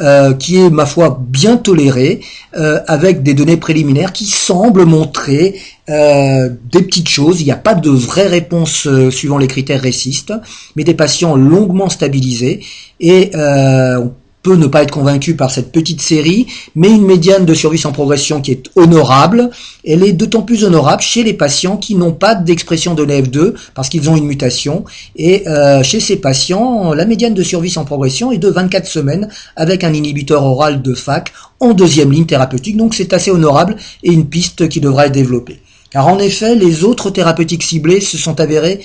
euh, qui est ma foi bien toléré, avec des données préliminaires qui semblent montrer des petites choses. Il n'y a pas de vraie réponse suivant les critères récistes, mais des patients longuement stabilisés et on peut ne pas être convaincu par cette petite série, mais une médiane de survie sans progression qui est honorable. Elle est d'autant plus honorable chez les patients qui n'ont pas d'expression de l'EF2 parce qu'ils ont une mutation. Et euh, chez ces patients, la médiane de survie sans progression est de 24 semaines avec un inhibiteur oral de FAC en deuxième ligne thérapeutique. Donc c'est assez honorable et une piste qui devra être développée. Car en effet, les autres thérapeutiques ciblées se sont avérées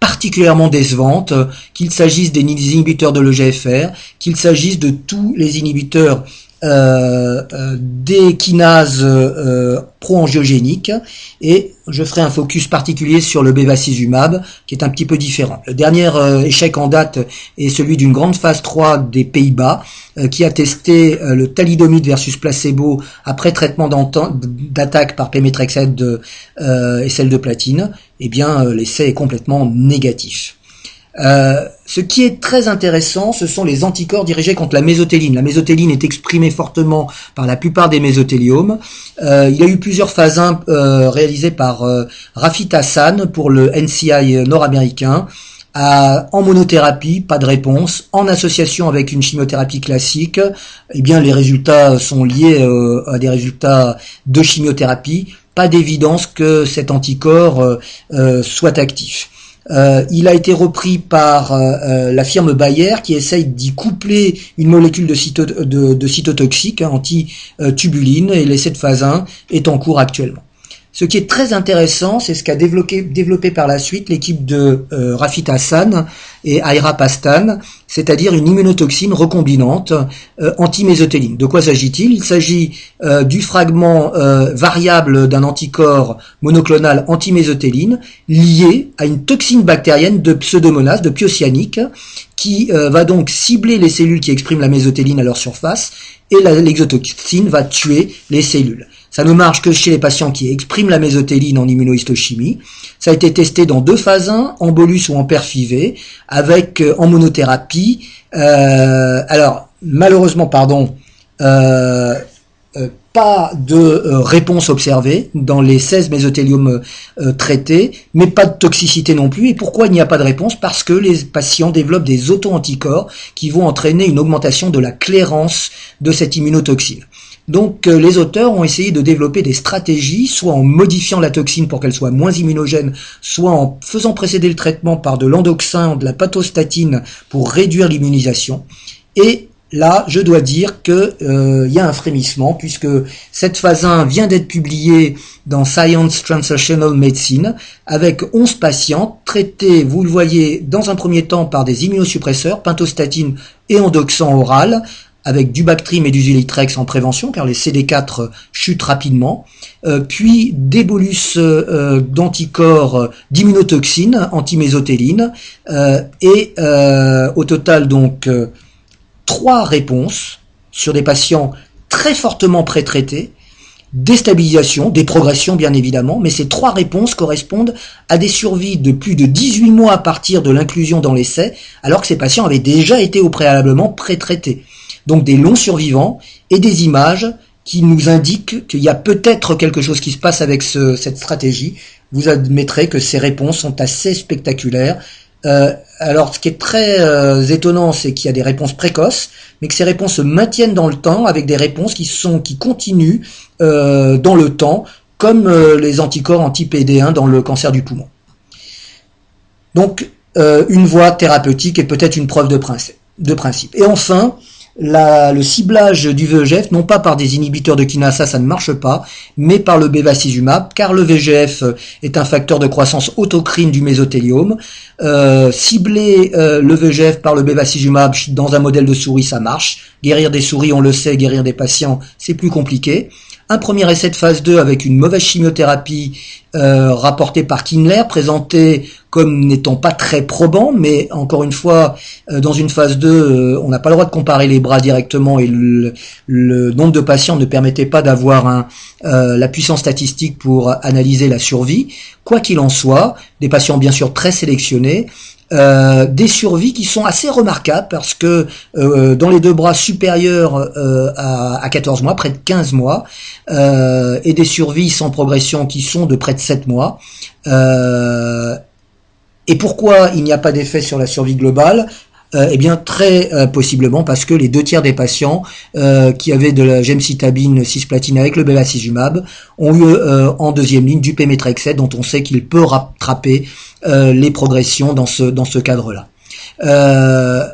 particulièrement décevantes, qu'il s'agisse des inhibiteurs de l'EGFR, qu'il s'agisse de tous les inhibiteurs euh, euh, des kinases euh, pro-angiogéniques et je ferai un focus particulier sur le bevacizumab qui est un petit peu différent. Le dernier échec en date est celui d'une grande phase 3 des Pays-Bas qui a testé le thalidomide versus placebo après traitement d'attaque par pémétrexate et celle de platine. Eh bien, l'essai est complètement négatif. Euh, ce qui est très intéressant, ce sont les anticorps dirigés contre la mésotéline. La mésotéline est exprimée fortement par la plupart des mésotéliomes. Euh, il y a eu plusieurs phases 1 euh, réalisées par Rafit Hassan pour le NCI nord-américain. en monothérapie, pas de réponse. En association avec une chimiothérapie classique, eh bien les résultats sont liés à des résultats de chimiothérapie. Pas d'évidence que cet anticorps soit actif. Euh, il a été repris par euh, euh, la firme Bayer qui essaye d'y coupler une molécule de, cytotoxique hein, anti-tubuline et l'essai de phase 1 est en cours actuellement. Ce qui est très intéressant, c'est ce qu'a développé, par la suite l'équipe de euh, Rafit Hassan et Aira Pastan, c'est-à-dire une immunotoxine recombinante euh, anti-mésotéline. De quoi s'agit-il? Il, s'agit euh, du fragment euh, variable d'un anticorps monoclonal anti-mésotéline lié à une toxine bactérienne de pseudomonas, de piocyanique, qui va donc cibler les cellules qui expriment la mésotéline à leur surface et l'exotoxine va tuer les cellules. Ça ne marche que chez les patients qui expriment la mésotéline en immunohistochimie. Ça a été testé dans deux phases 1, en bolus ou en perfivé, avec euh, en monothérapie. Euh, alors, malheureusement, pardon, euh, pas de réponse observée dans les 16 mésotéliomes traités, mais pas de toxicité non plus. Et pourquoi il n'y a pas de réponse? Parce que les patients développent des auto-anticorps qui vont entraîner une augmentation de la clairance de cette immunotoxine. Donc euh, les auteurs ont essayé de développer des stratégies, soit en modifiant la toxine pour qu'elle soit moins immunogène, soit en faisant précéder le traitement par de l'endoxin, de la pathostatine pour réduire l'immunisation. Et là, je dois dire qu'il euh, y a un frémissement puisque cette phase 1 vient d'être publiée dans Science Translational Medicine avec 11 patients traités, vous le voyez, dans un premier temps par des immunosuppresseurs, pentostatine et endoxan oral, avec du Bactrim et du Zilitrex en prévention, car les CD4 chutent rapidement, euh, puis des bolus euh, d'anticorps d'immunotoxines, antimésotéline, et au total donc trois réponses sur des patients très fortement pré-traités, déstabilisation, des progressions bien évidemment, mais ces trois réponses correspondent à des survies de plus de 18 mois à partir de l'inclusion dans l'essai, alors que ces patients avaient déjà été au préalablement pré-traités. Donc des longs survivants et des images qui nous indiquent qu'il y a peut-être quelque chose qui se passe avec cette stratégie. Vous admettrez que ces réponses sont assez spectaculaires euh, alors, ce qui est très euh, étonnant, c'est qu'il y a des réponses précoces, mais que ces réponses se maintiennent dans le temps avec des réponses qui sont qui continuent euh, dans le temps, comme les anticorps anti-PD1 dans le cancer du poumon. Donc, une voie thérapeutique est peut-être une preuve. De principe. Et enfin, le ciblage du VEGF, non pas par des inhibiteurs de kinasa, ça ne marche pas, mais par le bevacizumab, car le VEGF est un facteur de croissance autocrine du mésothéliome. Euh, cibler euh, le VEGF par le bevacizumab dans un modèle de souris, ça marche. Guérir des souris, on le sait, guérir des patients, c'est plus compliqué un premier essai de phase 2 avec une mauvaise chimiothérapie euh, rapporté par Kindler, présenté comme n'étant pas très probant, mais encore une fois, euh, dans une phase 2, euh, on n'a pas le droit de comparer les bras directement et le, nombre de patients ne permettait pas d'avoir la puissance statistique pour analyser la survie. Quoi qu'il en soit, des patients bien sûr très sélectionnés, euh, des survies qui sont assez remarquables parce que euh, dans les deux bras supérieurs euh, à, à, 14 mois, près de 15 mois, et des survies sans progression qui sont de près de 7 mois. et pourquoi il n'y a pas d'effet sur la survie globale? Eh bien, très possiblement parce que les deux tiers des patients qui avaient de la gemcitabine cisplatine avec le bevacizumab ont eu en deuxième ligne du pémétrexate dont on sait qu'il peut rattraper euh, les progressions dans ce, dans ce cadre-là. Euh,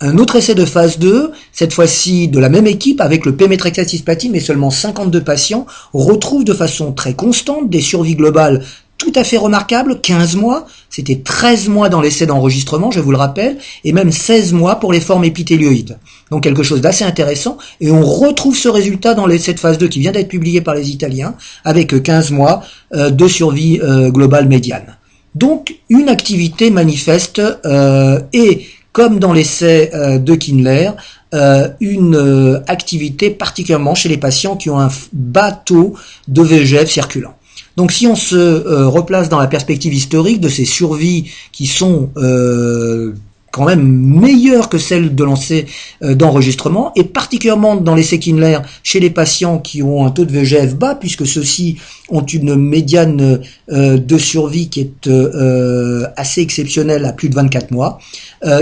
un autre essai de phase 2, cette fois-ci de la même équipe avec le pémétrexate mais seulement 52 patients, retrouve de façon très constante des survies globales tout à fait remarquables, 15 mois, c'était 13 mois dans l'essai d'enregistrement, je vous le rappelle, et même 16 mois pour les formes épithélioïdes. Donc quelque chose d'assez intéressant, et on retrouve ce résultat dans l'essai de phase 2 qui vient d'être publié par les Italiens, avec 15 mois euh, de survie globale médiane. Donc une activité manifeste euh, et, comme dans l'essai euh, de Kindler, euh, une activité particulièrement chez les patients qui ont un bas taux de VEGF circulant. Donc si on se replace dans la perspective historique de ces survies qui sont quand même meilleure que celle de lancer euh, d'enregistrement, et particulièrement dans les Kindler chez les patients qui ont un taux de VGF bas, puisque ceux-ci ont une médiane euh, de survie qui est euh, assez exceptionnelle à plus de 24 mois.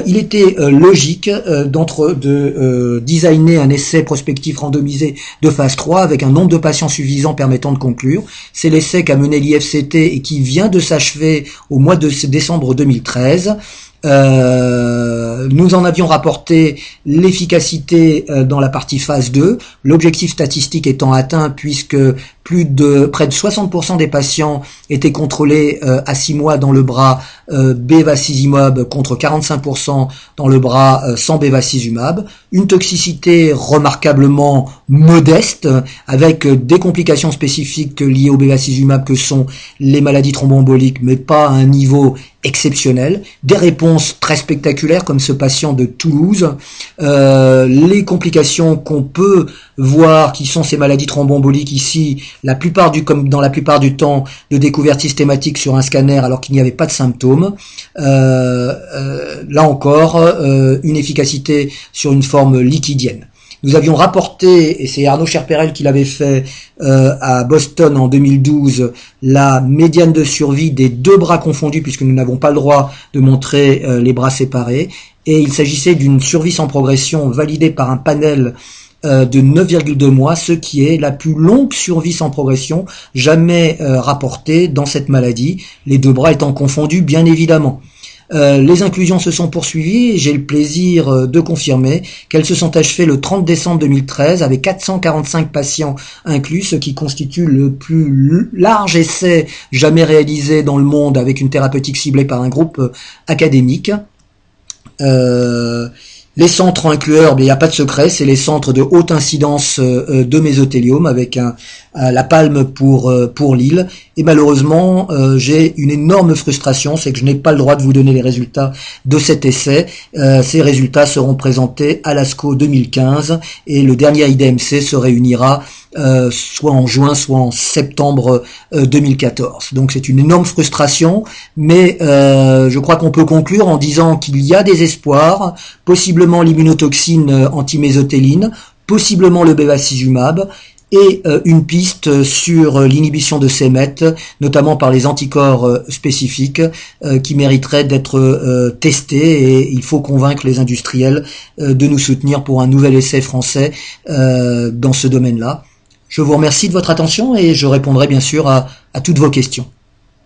il était logique d'entre de designer un essai prospectif randomisé de phase 3 avec un nombre de patients suffisant permettant de conclure. C'est l'essai qu'a mené l'IFCT et qui vient de s'achever au mois de décembre 2013. Euh, nous en avions rapporté l'efficacité euh, dans la partie phase 2, l'objectif statistique étant atteint puisque plus de près de 60% des patients étaient contrôlés euh, à 6 mois dans le bras euh, bevacizumab contre 45% dans le bras euh, sans bevacizumab, une toxicité remarquablement modeste avec des complications spécifiques liées au bevacizumab que sont les maladies thromboemboliques mais pas à un niveau exceptionnel, des réponses très spectaculaires comme ce patient de Toulouse, les complications qu'on peut voir qui sont ces maladies thromboemboliques ici, la plupart du, comme dans la plupart du temps, de découverte systématique sur un scanner alors qu'il n'y avait pas de symptômes. Euh, euh, là encore, euh, une efficacité sur une forme liquidienne. Nous avions rapporté, et c'est Arnaud Cherperel qui l'avait fait à Boston en 2012, la médiane de survie des deux bras confondus, puisque nous n'avons pas le droit de montrer les bras séparés. Et il s'agissait d'une survie sans progression validée par un panel euh, de 9,2 mois, ce qui est la plus longue survie sans progression jamais euh, rapportée dans cette maladie, les deux bras étant confondus bien évidemment. les inclusions se sont poursuivies et j'ai le plaisir de confirmer qu'elles se sont achevées le 30 décembre 2013 avec 445 patients inclus, ce qui constitue le plus large essai jamais réalisé dans le monde avec une thérapeutique ciblée par un groupe académique. Les centres inclueurs, il n'y a pas de secret, c'est les centres de haute incidence euh, euh, de mésothéliome avec la palme pour, euh, pour l'île. Et malheureusement, j'ai une énorme frustration, c'est que je n'ai pas le droit de vous donner les résultats de cet essai. ces résultats seront présentés à l'ASCO 2015 et le dernier IDMC se réunira euh, soit en juin, soit en septembre 2014. Donc c'est une énorme frustration, mais euh, je crois qu'on peut conclure en disant qu'il y a des espoirs, possiblement l'immunotoxine euh, antimésotéline, possiblement le bevacizumab, et une piste sur l'inhibition de ces MET, notamment par les anticorps spécifiques, qui mériteraient d'être testés et il faut convaincre les industriels de nous soutenir pour un nouvel essai français dans ce domaine-là. Je vous remercie de votre attention et je répondrai bien sûr à, toutes vos questions.